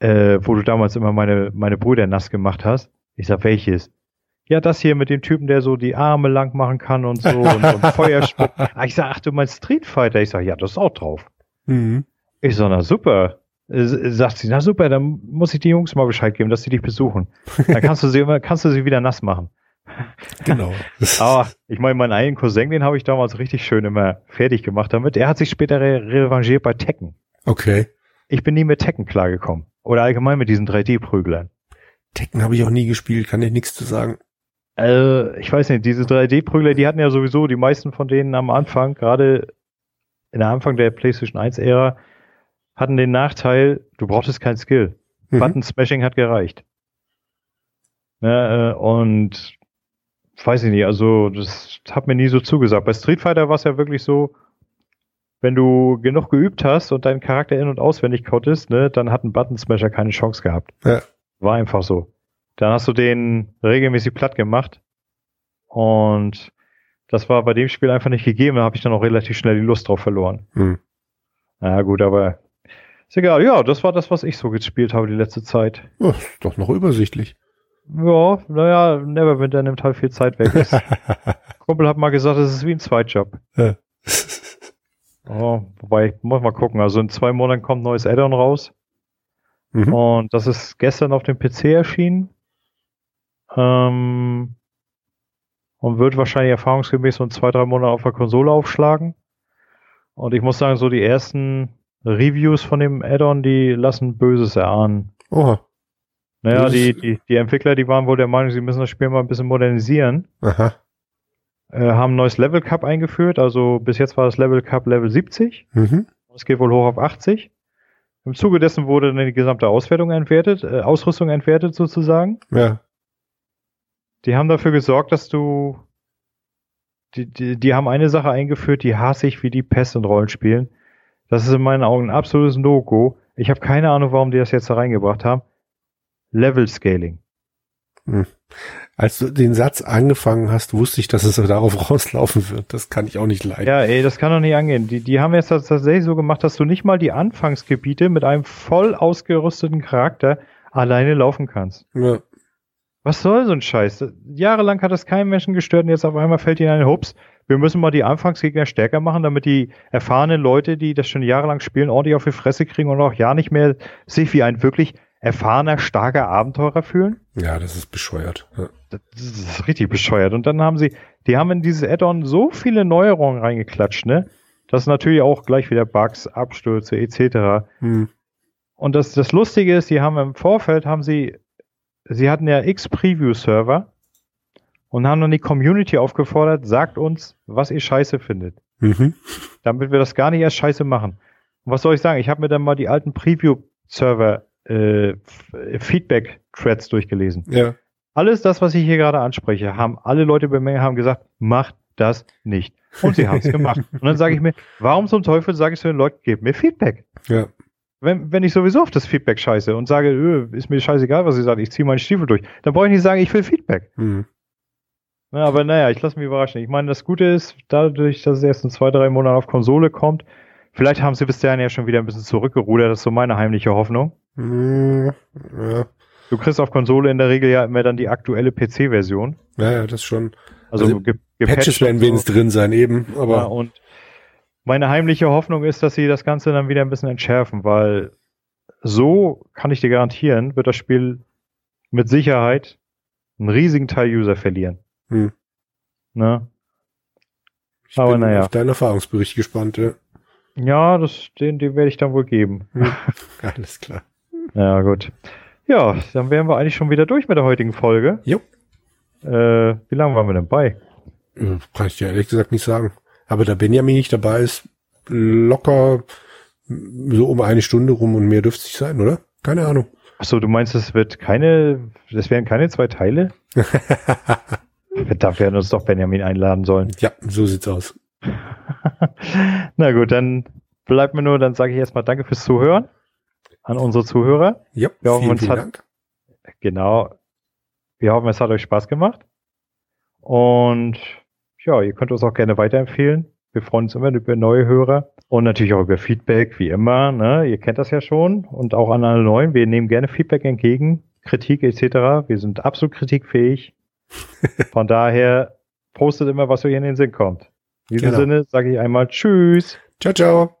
Äh, wo du damals immer meine, meine Brüder nass gemacht hast. Ich sag, welches? Ja, das hier mit dem Typen, der so die Arme lang machen kann und so und, und Feuer spuckt. Ah, Ich sag, ach, du meinst Street Fighter? Ich sag, ja, das ist auch drauf. Mhm. Ich so, na super. Sagt sie, na super, dann muss ich die Jungs mal Bescheid geben, dass sie dich besuchen. Dann kannst du sie immer, kannst du sie wieder nass machen. Genau. Aber ich meine, meinen einen Cousin, den habe ich damals richtig schön immer fertig gemacht damit. Er hat sich später re revanchiert bei Tekken. Okay. Ich bin nie mit Tekken klargekommen. Oder allgemein mit diesen 3D-Prüglern. Tekken habe ich auch nie gespielt, kann ich nichts zu sagen. Äh, ich weiß nicht, diese 3D-Prügler, die hatten ja sowieso die meisten von denen am Anfang, gerade in der Anfang der PlayStation 1-Ära, hatten den Nachteil, du brauchtest kein Skill. Mhm. Button Smashing hat gereicht. Ne, äh, und weiß ich nicht, also das hat mir nie so zugesagt. Bei Street Fighter war es ja wirklich so, wenn du genug geübt hast und deinen Charakter in- und auswendig konntest, ne, dann hat ein Button Smasher keine Chance gehabt. Ja. War einfach so. Dann hast du den regelmäßig platt gemacht und das war bei dem Spiel einfach nicht gegeben. Da habe ich dann auch relativ schnell die Lust drauf verloren. Mhm. Na gut, aber ist egal. Ja, das war das, was ich so gespielt habe die letzte Zeit. Oh, ist doch noch übersichtlich. Ja, naja, Neverwinter nimmt halt viel Zeit weg. Kumpel hat mal gesagt, es ist wie ein Zweitjob. Ja. Oh, wobei, ich muss mal gucken. Also in zwei Monaten kommt ein neues Add-on raus. Mhm. Und das ist gestern auf dem PC erschienen. Ähm, und wird wahrscheinlich erfahrungsgemäß so in zwei, drei Monaten auf der Konsole aufschlagen. Und ich muss sagen, so die ersten Reviews von dem Add-on, die lassen Böses erahnen. Oha. Naja, die, die, die Entwickler, die waren wohl der Meinung, sie müssen das Spiel mal ein bisschen modernisieren. Aha. äh, haben ein neues Level Cup eingeführt. Also bis jetzt war das Level Cup Level 70. Mhm. Es geht wohl hoch auf 80. Im Zuge dessen wurde dann die gesamte Auswertung entwertet, äh, Ausrüstung entwertet sozusagen. Ja. Die haben dafür gesorgt, dass du die, die, die haben eine Sache eingeführt, die hasse ich wie die Pest in Rollenspielen. Das ist in meinen Augen ein absolutes No-Go. Ich habe keine Ahnung, warum die das jetzt da reingebracht haben. Level Scaling. Als du den Satz angefangen hast, wusste ich, dass es darauf rauslaufen wird. Das kann ich auch nicht leiden. Ja, ey, das kann doch nicht angehen. Die, die haben jetzt tatsächlich so gemacht, dass du nicht mal die Anfangsgebiete mit einem voll ausgerüsteten Charakter alleine laufen kannst. Ja. Was soll so ein Scheiß? Jahrelang hat das keinen Menschen gestört und jetzt auf einmal fällt ihnen ein Hups. Wir müssen mal die Anfangsgegner stärker machen, damit die erfahrenen Leute, die das schon jahrelang spielen, ordentlich auf die Fresse kriegen und auch ja nicht mehr sich wie ein wirklich erfahrener, starker Abenteurer fühlen. ja, das ist bescheuert. Ja. Das ist richtig bescheuert. Und dann haben sie, die haben in dieses Add-on so viele Neuerungen reingeklatscht, ne? Das natürlich auch gleich wieder Bugs, Abstürze etc. Hm. Und das, das Lustige ist, die haben im Vorfeld, haben sie, sie hatten ja X-Preview-Server und haben dann die Community aufgefordert, sagt uns, was ihr scheiße findet. Mhm. Damit wir das gar nicht erst scheiße machen. Und was soll ich sagen? Ich habe mir dann mal die alten Preview-Server äh, Feedback-Threads durchgelesen. Ja. Alles das, was ich hier gerade anspreche, haben alle Leute bemängelt, haben gesagt, macht das nicht. Und sie haben es gemacht. Und dann sage ich mir, warum zum Teufel sage ich zu den Leuten, gebt mir Feedback. Ja. Wenn, wenn ich sowieso auf das Feedback scheiße und sage, öh, ist mir scheißegal, was ihr sagt, ich ziehe meinen Stiefel durch, dann brauche ich nicht sagen, ich will Feedback. Hm. Ja, aber naja, ich lasse mich überraschen. Ich meine, das Gute ist, dadurch, dass es erst in zwei, drei Monaten auf Konsole kommt, vielleicht haben sie bis dahin ja schon wieder ein bisschen zurückgerudert, das ist so meine heimliche Hoffnung. Hm. Ja. Du kriegst auf Konsole in der Regel ja immer dann die aktuelle PC-Version. ja, ja, das schon. Also, Also, Patches werden so. wenigstens drin sein, eben. Ja, Aber und meine heimliche Hoffnung ist, dass sie das Ganze dann wieder ein bisschen entschärfen, weil so kann ich dir garantieren, wird das Spiel mit Sicherheit einen riesigen Teil User verlieren. Hm. Ne? ich aber bin naja. auf deinen Erfahrungsbericht gespannt. Ja. Ja, das, den, den werde ich dann wohl geben. Alles klar. Ja, gut. Ja, dann wären wir eigentlich schon wieder durch mit der heutigen Folge. Jo. Äh, wie lange waren wir denn bei? Äh, Kann ich dir ehrlich gesagt nicht sagen. Aber da Benjamin nicht dabei ist, locker so um eine Stunde rum und mehr dürfte es nicht sein, oder? Keine Ahnung. Achso, du meinst, es wird keine, es wären keine zwei Teile? Wir hätten uns doch Benjamin einladen sollen. Ja, so sieht's aus. Na gut, dann bleibt mir nur, dann sage ich erstmal Danke fürs Zuhören an unsere Zuhörer. Ja, Wir hoffen, vielen, vielen hat- Dank. Genau. Wir hoffen, es hat euch Spaß gemacht. Und ja, ihr könnt uns auch gerne weiterempfehlen. Wir freuen uns immer über neue Hörer und natürlich auch über Feedback, wie immer. Ne? Ihr kennt das ja schon. Und auch an alle Neuen. Wir nehmen gerne Feedback entgegen, Kritik etc. Wir sind absolut kritikfähig. Von daher postet immer, was euch in den Sinn kommt. In diesem Genau. Sinne sage ich einmal Tschüss. Ciao, ciao.